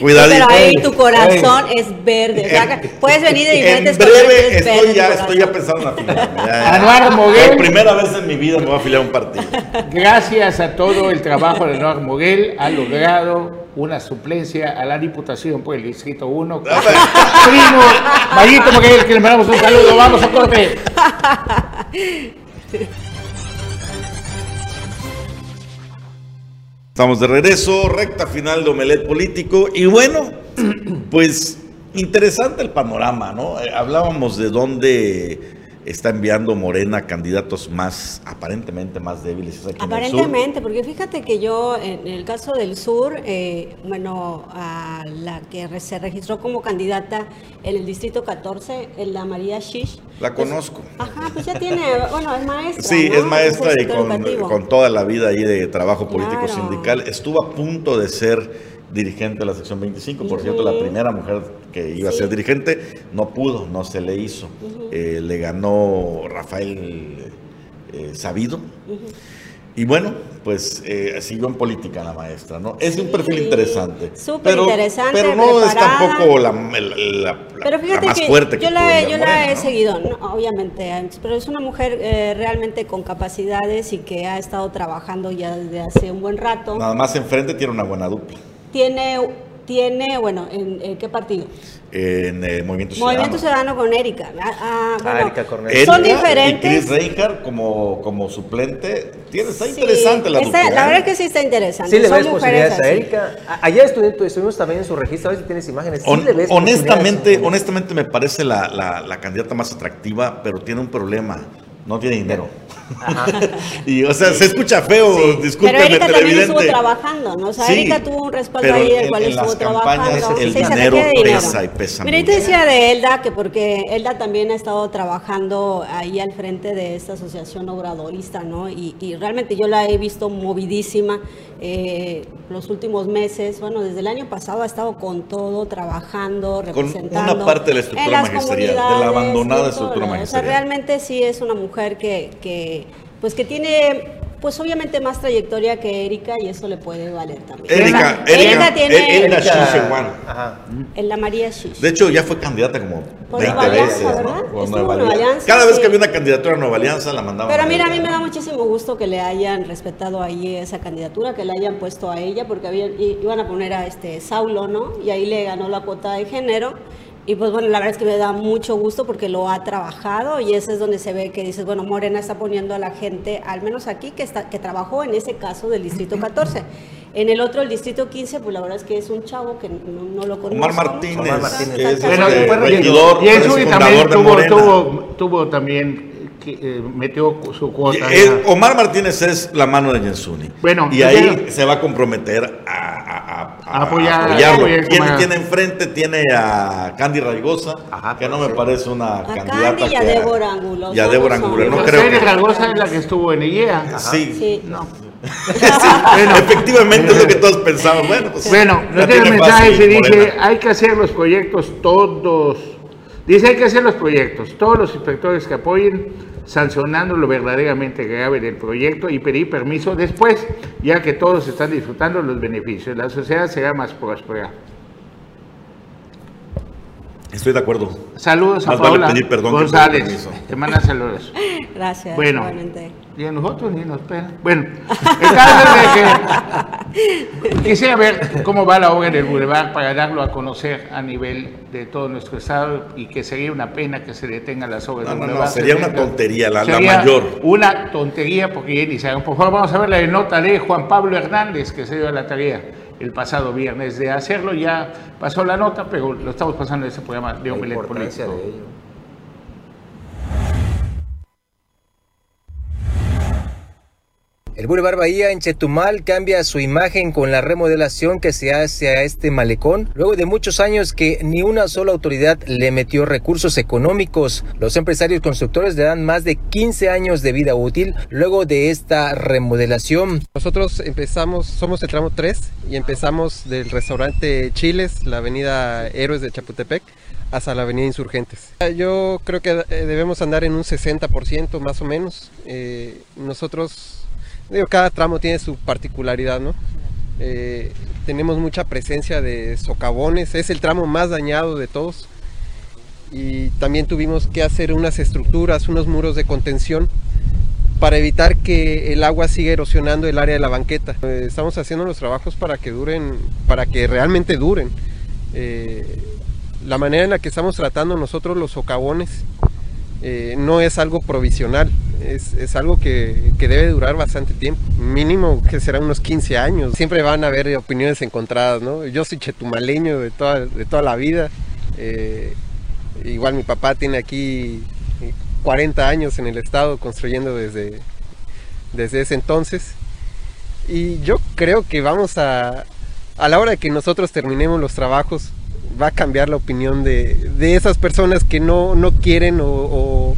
S10: Cuidadito.
S2: Pero ahí tu corazón es verde. O sea, puedes venir de diferentes
S10: En breve estoy
S2: verde
S10: ya, estoy ya pensando en afiliarme.
S9: Anuar Moguel.
S10: Por primera vez en mi vida me voy a afiliar a un partido.
S9: Gracias a todo el trabajo de Leonardo Moguel, ha logrado una suplencia a la Diputación por el Distrito 1. Primo, Mayito Moguel, que le mandamos un saludo. Vamos a corte.
S10: Estamos de regreso, recta final de Omelet Político. Y bueno, pues interesante el panorama, ¿no? Eh, hablábamos de dónde está enviando Morena candidatos más, aparentemente más débiles. es aquí.
S2: Aparentemente, porque fíjate que yo en el caso del sur, eh, bueno, a la que se registró como candidata en el distrito 14, en la María Shish.
S10: La
S2: pues,
S10: conozco.
S2: Ajá, pues ya tiene, bueno, es maestra.
S10: Sí,
S2: ¿no?
S10: es maestra y con, con toda la vida ahí de trabajo político
S2: Claro.
S10: sindical. Estuvo a punto de ser dirigente de la sección 25, por cierto, la primera mujer que iba a
S2: Sí.
S10: ser dirigente, no pudo, no se le hizo. Eh, le ganó Rafael eh, Sabido. Y bueno, pues eh, siguió en política la maestra, ¿no? Es un perfil
S2: Sí,
S10: interesante.
S2: súper
S10: pero,
S2: interesante,
S10: Pero no es tampoco la, la- la-
S2: Pero
S10: la
S2: fíjate
S10: más
S2: que
S10: fuerte que
S2: yo la, yo la he
S10: ¿no?
S2: seguido, no, obviamente, pero es una mujer eh, realmente con capacidades y que ha estado trabajando ya desde hace un buen rato.
S10: Nada más enfrente tiene una buena dupla.
S2: Tiene, tiene, bueno, ¿en, en qué partido?
S10: En eh, Movimiento Ciudadano.
S2: Movimiento Ciudadano con Erika. Ah, ah, bueno,
S1: Erika Cornell.
S10: Erika
S2: son
S10: Y
S2: diferentes.
S10: Chris Reinhardt como, como suplente. Tiene, está
S2: Sí,
S10: interesante la
S2: está-. La
S10: ¿eh?
S2: verdad que sí está interesante.
S1: Sí le
S2: Son
S1: ves
S2: mujeres
S1: posibilidades a. Erika. Ayer estuvi- estuvimos también en su registro, a ver si tienes imágenes. Sí
S10: Hon-
S1: le ves
S10: honestamente, honestamente me parece la, la- la candidata más atractiva, pero tiene un problema. No tiene dinero. y, o sea, se escucha feo,
S2: Pero
S10: discúlpenme,
S2: Erika también estuvo trabajando, ¿no? O sea,
S10: Sí,
S2: Erika tuvo un respaldo
S10: pero
S2: ahí del
S10: en-
S2: cual
S10: en
S2: estuvo
S10: las campañas
S2: trabajando.
S10: el
S2: Sí,
S10: dinero
S2: dinero.
S10: pesa y pesa mucho.
S2: te decía de Elda que porque Elda también ha estado trabajando ahí al frente de esta asociación obradorista, ¿no? Y, y realmente yo la he visto movidísima eh, los últimos meses. Bueno, desde el año pasado ha estado con todo, trabajando,
S10: Con
S2: representando.
S10: una parte de la estructura magisterial, de la abandonada estructura magisterial.
S2: O sea, realmente sí es una mujer que, que pues que tiene pues obviamente más trayectoria que Erika y eso le puede valer también.
S10: Erika,
S2: Erika
S10: Erika,
S2: tiene-
S10: Erika.
S1: Ajá.
S2: En la María Shish.
S10: De hecho, ya fue candidata como
S2: Por
S10: 20
S2: Nueva
S10: veces,
S2: Alianza,
S10: ¿no?
S2: ¿verdad?
S10: Por
S2: Estuvo
S10: Nueva Alianza.
S2: Alianza,
S10: Cada vez
S2: sí.
S10: que había una candidatura a Nueva Alianza la mandaban.
S2: Pero
S10: a
S2: mira, a mí me da muchísimo gusto que le hayan respetado ahí esa candidatura, que le hayan puesto a ella, porque habían, iban a poner a este Saulo, ¿no? Y ahí le ganó la cuota de género. Y pues bueno, la verdad es que me da mucho gusto porque lo ha trabajado y ese es donde se ve que dices, bueno, Morena está poniendo a la gente, al menos aquí, que, está, que trabajó en ese caso del Distrito 14. En el otro, el Distrito 15, pues la verdad es que es un chavo que no, no lo conozco.
S10: Omar Martínez,
S1: Omar Martínez.
S10: que es
S2: Bueno,
S10: este,
S9: fue
S10: regidor,
S9: Y en
S10: es
S9: Suri
S10: fundador
S9: también tuvo, tuvo, tuvo también, que, eh, metió su cuota.
S10: Y él- Omar Martínez es la mano de Jensuni.
S9: Bueno,
S10: y ahí
S9: quiero-
S10: se va a comprometer a, a- a- a
S9: Apoyar-
S10: apoyarlo.
S9: apoyar
S10: ¿Quién
S9: como-
S10: tiene enfrente? Tiene a Candy Raigosa,
S1: Ajá,
S10: que no me
S1: puede ser.
S10: parece una
S2: A
S10: candidata.
S2: Candy y a
S10: que-
S2: Débora Angulo.
S10: Y a Débora Angulo. No creo
S9: José
S10: que.
S9: Ragosa es la que estuvo en IEA.
S10: Sí.
S2: Sí.
S9: No.
S10: Efectivamente es lo que todos pensamos. Bueno, pues.
S9: Bueno, tiene mensaje se dice,
S10: Morena.
S9: hay que hacer los proyectos todos. Dice, hay que hacer los proyectos. Todos los inspectores que apoyen, sancionando lo verdaderamente grave del proyecto y pedir permiso después, ya que todos están disfrutando los beneficios. La sociedad será más próspera.
S10: Estoy de acuerdo.
S9: Saludos a
S10: Más vale
S9: Paola
S10: pedir perdón
S9: González. Te manda saludos.
S2: Gracias.
S9: Bueno,
S2: igualmente.
S9: y a nosotros ni nos pegan. Bueno, el caso es de que quisiera ver cómo va la obra del Boulevard para darlo a conocer a nivel de todo nuestro estado y que sería una pena que se detengan las obras
S10: No,
S9: del
S10: no, no, sería una tontería, la- mayor.
S9: Una tontería porque ya iniciaron. Por favor, vamos a ver la nota de Juan Pablo Hernández que se dio a la tarea el pasado viernes de hacerlo. Ya pasó la nota, pero lo estamos pasando en este programa de Omelet Político.
S1: de ello. El Boulevard Bahía en Chetumal cambia su imagen con la remodelación que se hace a este malecón luego de muchos años que ni una sola autoridad le metió recursos económicos. Los empresarios constructores le dan más de 15 años de vida útil luego de esta remodelación.
S5: Nosotros empezamos, somos el tramo 3 y empezamos del restaurante Chiles, la avenida Héroes de Chapultepec hasta la avenida Insurgentes. Yo creo que eh, debemos andar en un 60% más o menos. Eh, nosotros Cada tramo tiene su particularidad, ¿no? Eh, tenemos mucha presencia de socavones, es el tramo más dañado de todos. Y también tuvimos que hacer unas estructuras, unos muros de contención para evitar que el agua siga erosionando el área de la banqueta. Eh, estamos haciendo los trabajos para que duren, para que realmente duren. Eh, la manera en la que estamos tratando nosotros los socavones no es algo provisional, es, algo que, debe durar bastante tiempo, mínimo que será unos 15 años. Siempre van a haber opiniones encontradas, ¿no? Yo soy chetumaleño de toda, de toda la vida, eh, igual mi papá tiene aquí 40 años en el estado construyendo desde, desde ese entonces. Y yo creo que vamos a, a la hora que nosotros terminemos los trabajos, va a cambiar la opinión de, esas personas que no, no quieren o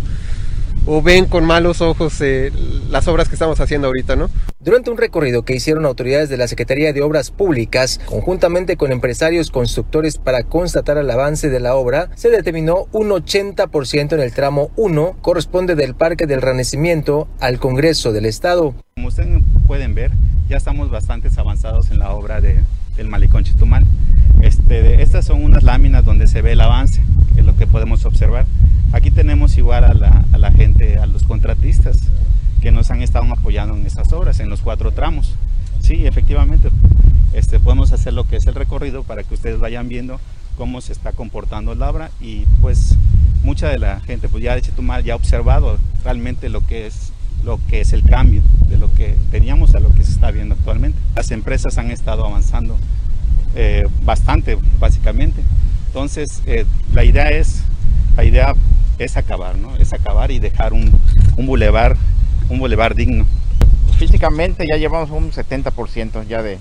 S5: o ven con malos ojos eh, las obras que estamos haciendo ahorita, ¿no?
S1: Durante un recorrido que hicieron autoridades de la Secretaría de Obras Públicas, conjuntamente con empresarios constructores para constatar el avance de la obra, se determinó un 80% en el tramo 1, corresponde del Parque del Renacimiento al Congreso del Estado.
S11: Como ustedes pueden ver, ya estamos bastante avanzados en la obra de, del Malecón Chetumal. Este, estas son unas láminas donde se ve el avance, que es lo que podemos observar. Aquí tenemos igual a la, gente, a los contratistas que nos han estado apoyando en estas obras, en los cuatro tramos. Sí, efectivamente, este, podemos hacer lo que es el recorrido para que ustedes vayan viendo cómo se está comportando la obra y pues mucha de la gente pues ya de Chetumal ya ha observado realmente lo que es lo que es el cambio de lo que teníamos a lo que se está viendo actualmente. Las empresas han estado avanzando eh, bastante, básicamente. Entonces, eh, la idea es, la idea es acabar, ¿no? Es acabar y dejar un, un bulevar, un bulevar digno.
S12: Físicamente ya llevamos un 70% ya de,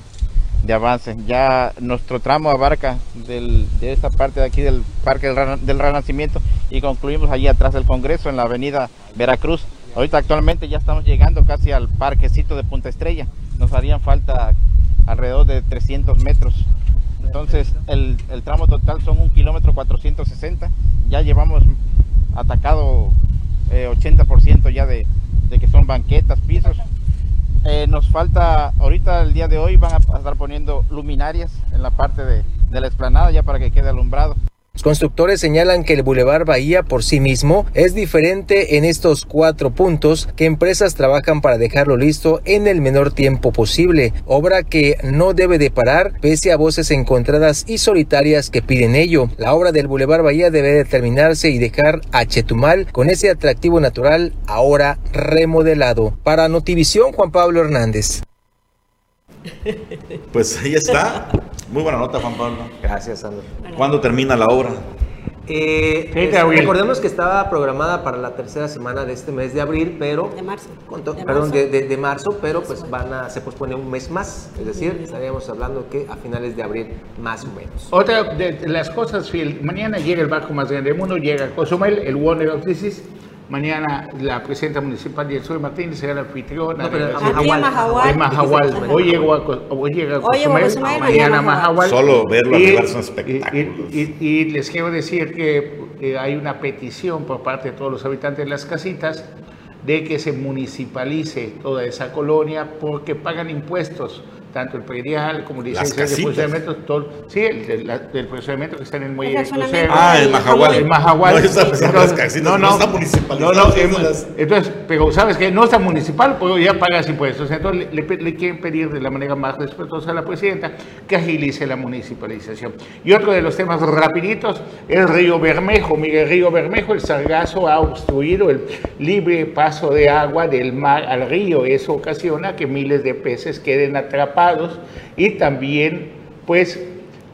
S12: de avance. Ya nuestro tramo abarca del, de esta parte de aquí del Parque del, del Renacimiento y concluimos allí atrás del Congreso en la avenida Veracruz. Ahorita actualmente ya estamos llegando casi al parquecito de Punta Estrella. Nos harían falta alrededor de 300 metros. Entonces el, tramo total son un kilómetro 460. Ya llevamos atacado 80% eh, ya de, que son banquetas, pisos. Eh, nos falta, ahorita el día de hoy van a estar poniendo luminarias en la parte de, de la explanada ya para que quede alumbrado.
S1: Los constructores señalan que el Boulevard Bahía por sí mismo es diferente en estos cuatro puntos que empresas trabajan para dejarlo listo en el menor tiempo posible, obra que no debe de parar pese a voces encontradas y solitarias que piden ello. La obra del Boulevard Bahía debe de terminarse y dejar a Chetumal con ese atractivo natural ahora remodelado. Para Notivisión, Juan Pablo Hernández.
S10: Pues ahí está. Muy buena nota, Juan Pablo.
S1: Gracias, Sandro.
S10: ¿Cuándo termina la obra?
S1: Eh, recordemos que estaba programada para la tercera semana de este mes de abril, pero...
S2: De marzo.
S1: perdón, De, marzo, pero pues van a, se pospone un mes más, es decir, estaríamos hablando que a finales de abril más o menos.
S9: Otra de las cosas, Phil, mañana llega el barco más grande del mundo, llega Cozumel, el Wonder of Crisis, Mañana la presidenta municipal de Sur Martínez será la anfitriona
S2: no, de, Mahahual.
S9: Mahahual. Hoy llegó a, hoy llega a Cozumel, mañana Mahahual.
S10: Solo verlo y, es un espectáculo.
S9: Y, y, les quiero decir que eh, hay una petición por parte de todos los habitantes de las casitas de que se municipalice toda esa colonia porque pagan impuestos tanto el predial como de funcionamiento, todo, sí, el, del procedimiento que está en el muelle
S10: de Ah, el Mahahual.
S9: El Mahahual. No,
S10: entonces, no, no, está municipalizado. No, no,
S9: entonces, pero sabes que no está municipal, pues ya pagas impuestos. Entonces le, le, quieren pedir de la manera más respetuosa a la presidenta que agilice la municipalización. Y otro de los temas rapiditos, el río Bermejo. Mire, el río Bermejo, el sargazo ha obstruido el libre paso de agua del mar al río. Eso ocasiona que miles de peces queden atrapados y también pues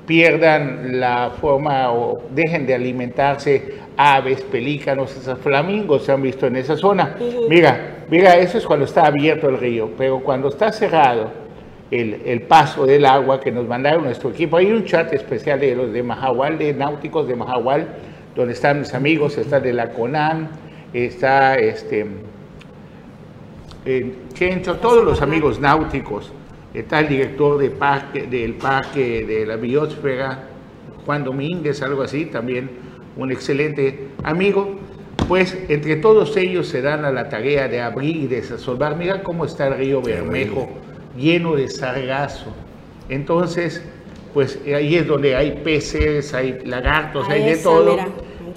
S9: pierdan la forma o dejen de alimentarse aves, pelícanos, esos flamingos se han visto en esa zona. Mira, Mira, eso es cuando está abierto el río, pero cuando está cerrado el, el paso del agua que nos mandaron nuestro equipo, hay un chat especial de los de Mahahual, de náuticos de Mahahual, donde están mis amigos, está de la CONAN, está este, Chencho, todos los amigos náuticos, está el director de parque, del parque de la biosfera, Juan Domínguez, algo así, también un excelente amigo, pues entre todos ellos se dan a la tarea de abrir y desasolvar. Mira cómo está el río Bermejo, lleno de sargazo. Entonces, pues ahí es donde hay peces, hay lagartos, hay de todo.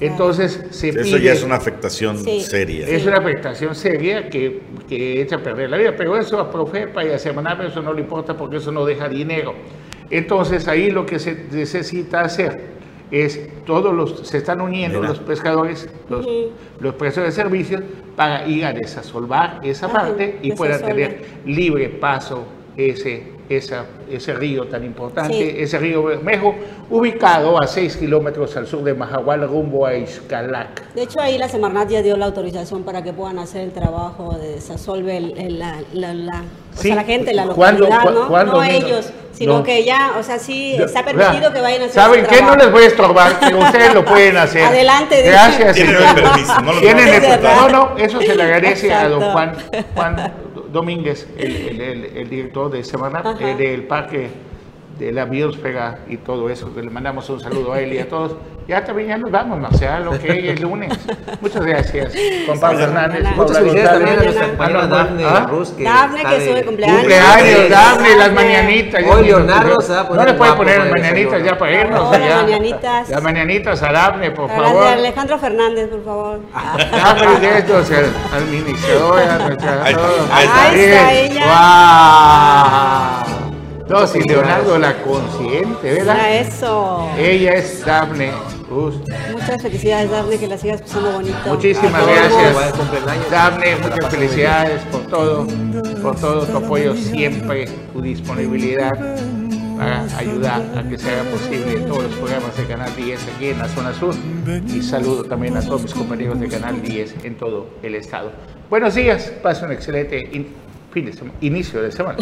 S9: Entonces se
S10: Eso ya es una afectación seria.
S9: Es una afectación seria que, que, echa a perder la vida, pero eso a Profepa y a Semanal eso no le importa porque eso no deja dinero. Entonces ahí lo que se necesita hacer es todos los, se están uniendo los pescadores, los, los prestadores de servicios para ir a desasolvar esa parte y puedan tener libre paso ese esa, ese río tan importante, ese río Bermejo, ubicado a 6 kilómetros al sur de Mahahual, rumbo a Izcalac.
S2: De hecho, ahí la Semarnat ya dio la autorización para que puedan hacer el trabajo de la, la, la, la gente, la localidad, ¿no? no ellos, sino que ya, o sea, sí, está permitido que vayan a hacer
S9: ¿Saben qué? No les voy a estorbar, que ustedes lo pueden hacer.
S2: Adelante.
S9: Gracias, Tienen el permiso, no, ¿Tienen el, no, no, eso se le agradece a don Juan, Juan Domínguez, el, director de Semana, eh, del Parque de la Biosfera y todo eso. Le mandamos un saludo a él y a todos. Ya también ya nos vamos, no sea lo que es lunes. Muchas gracias, con Pablo Hernández.
S1: Muchas felicidades también a nuestra compañera
S2: Dafne ¿Ah? que Dafne, que
S9: sube cumpleaños. Cumpleaños, Dafne, las mañanitas.
S1: Hoy Leonardo se va a
S9: poner No le puede poner las mañanitas ya para irnos.
S2: Las mañanitas.
S9: Las mañanitas a Dafne, por favor.
S2: de Alejandro Fernández, por favor.
S9: Dafne, de estos, administradora, nuestra.
S2: Ahí está ella.
S9: ¡Wow! No, si Leonardo la consciente, ¿verdad?
S2: eso.
S9: Ella es Dafne.
S2: Muchas felicidades, Dafne, que la sigas pasando bonito.
S9: Muchísimas gracias. Dafne, muchas felicidades por todo, por todo tu apoyo siempre, tu disponibilidad para ayudar a que se haga posible todos los programas de Canal 10 aquí en la zona sur. Y saludo también a todos mis compañeros de Canal 10 en todo el estado. Buenos días, pasen un excelente fin de inicio de semana.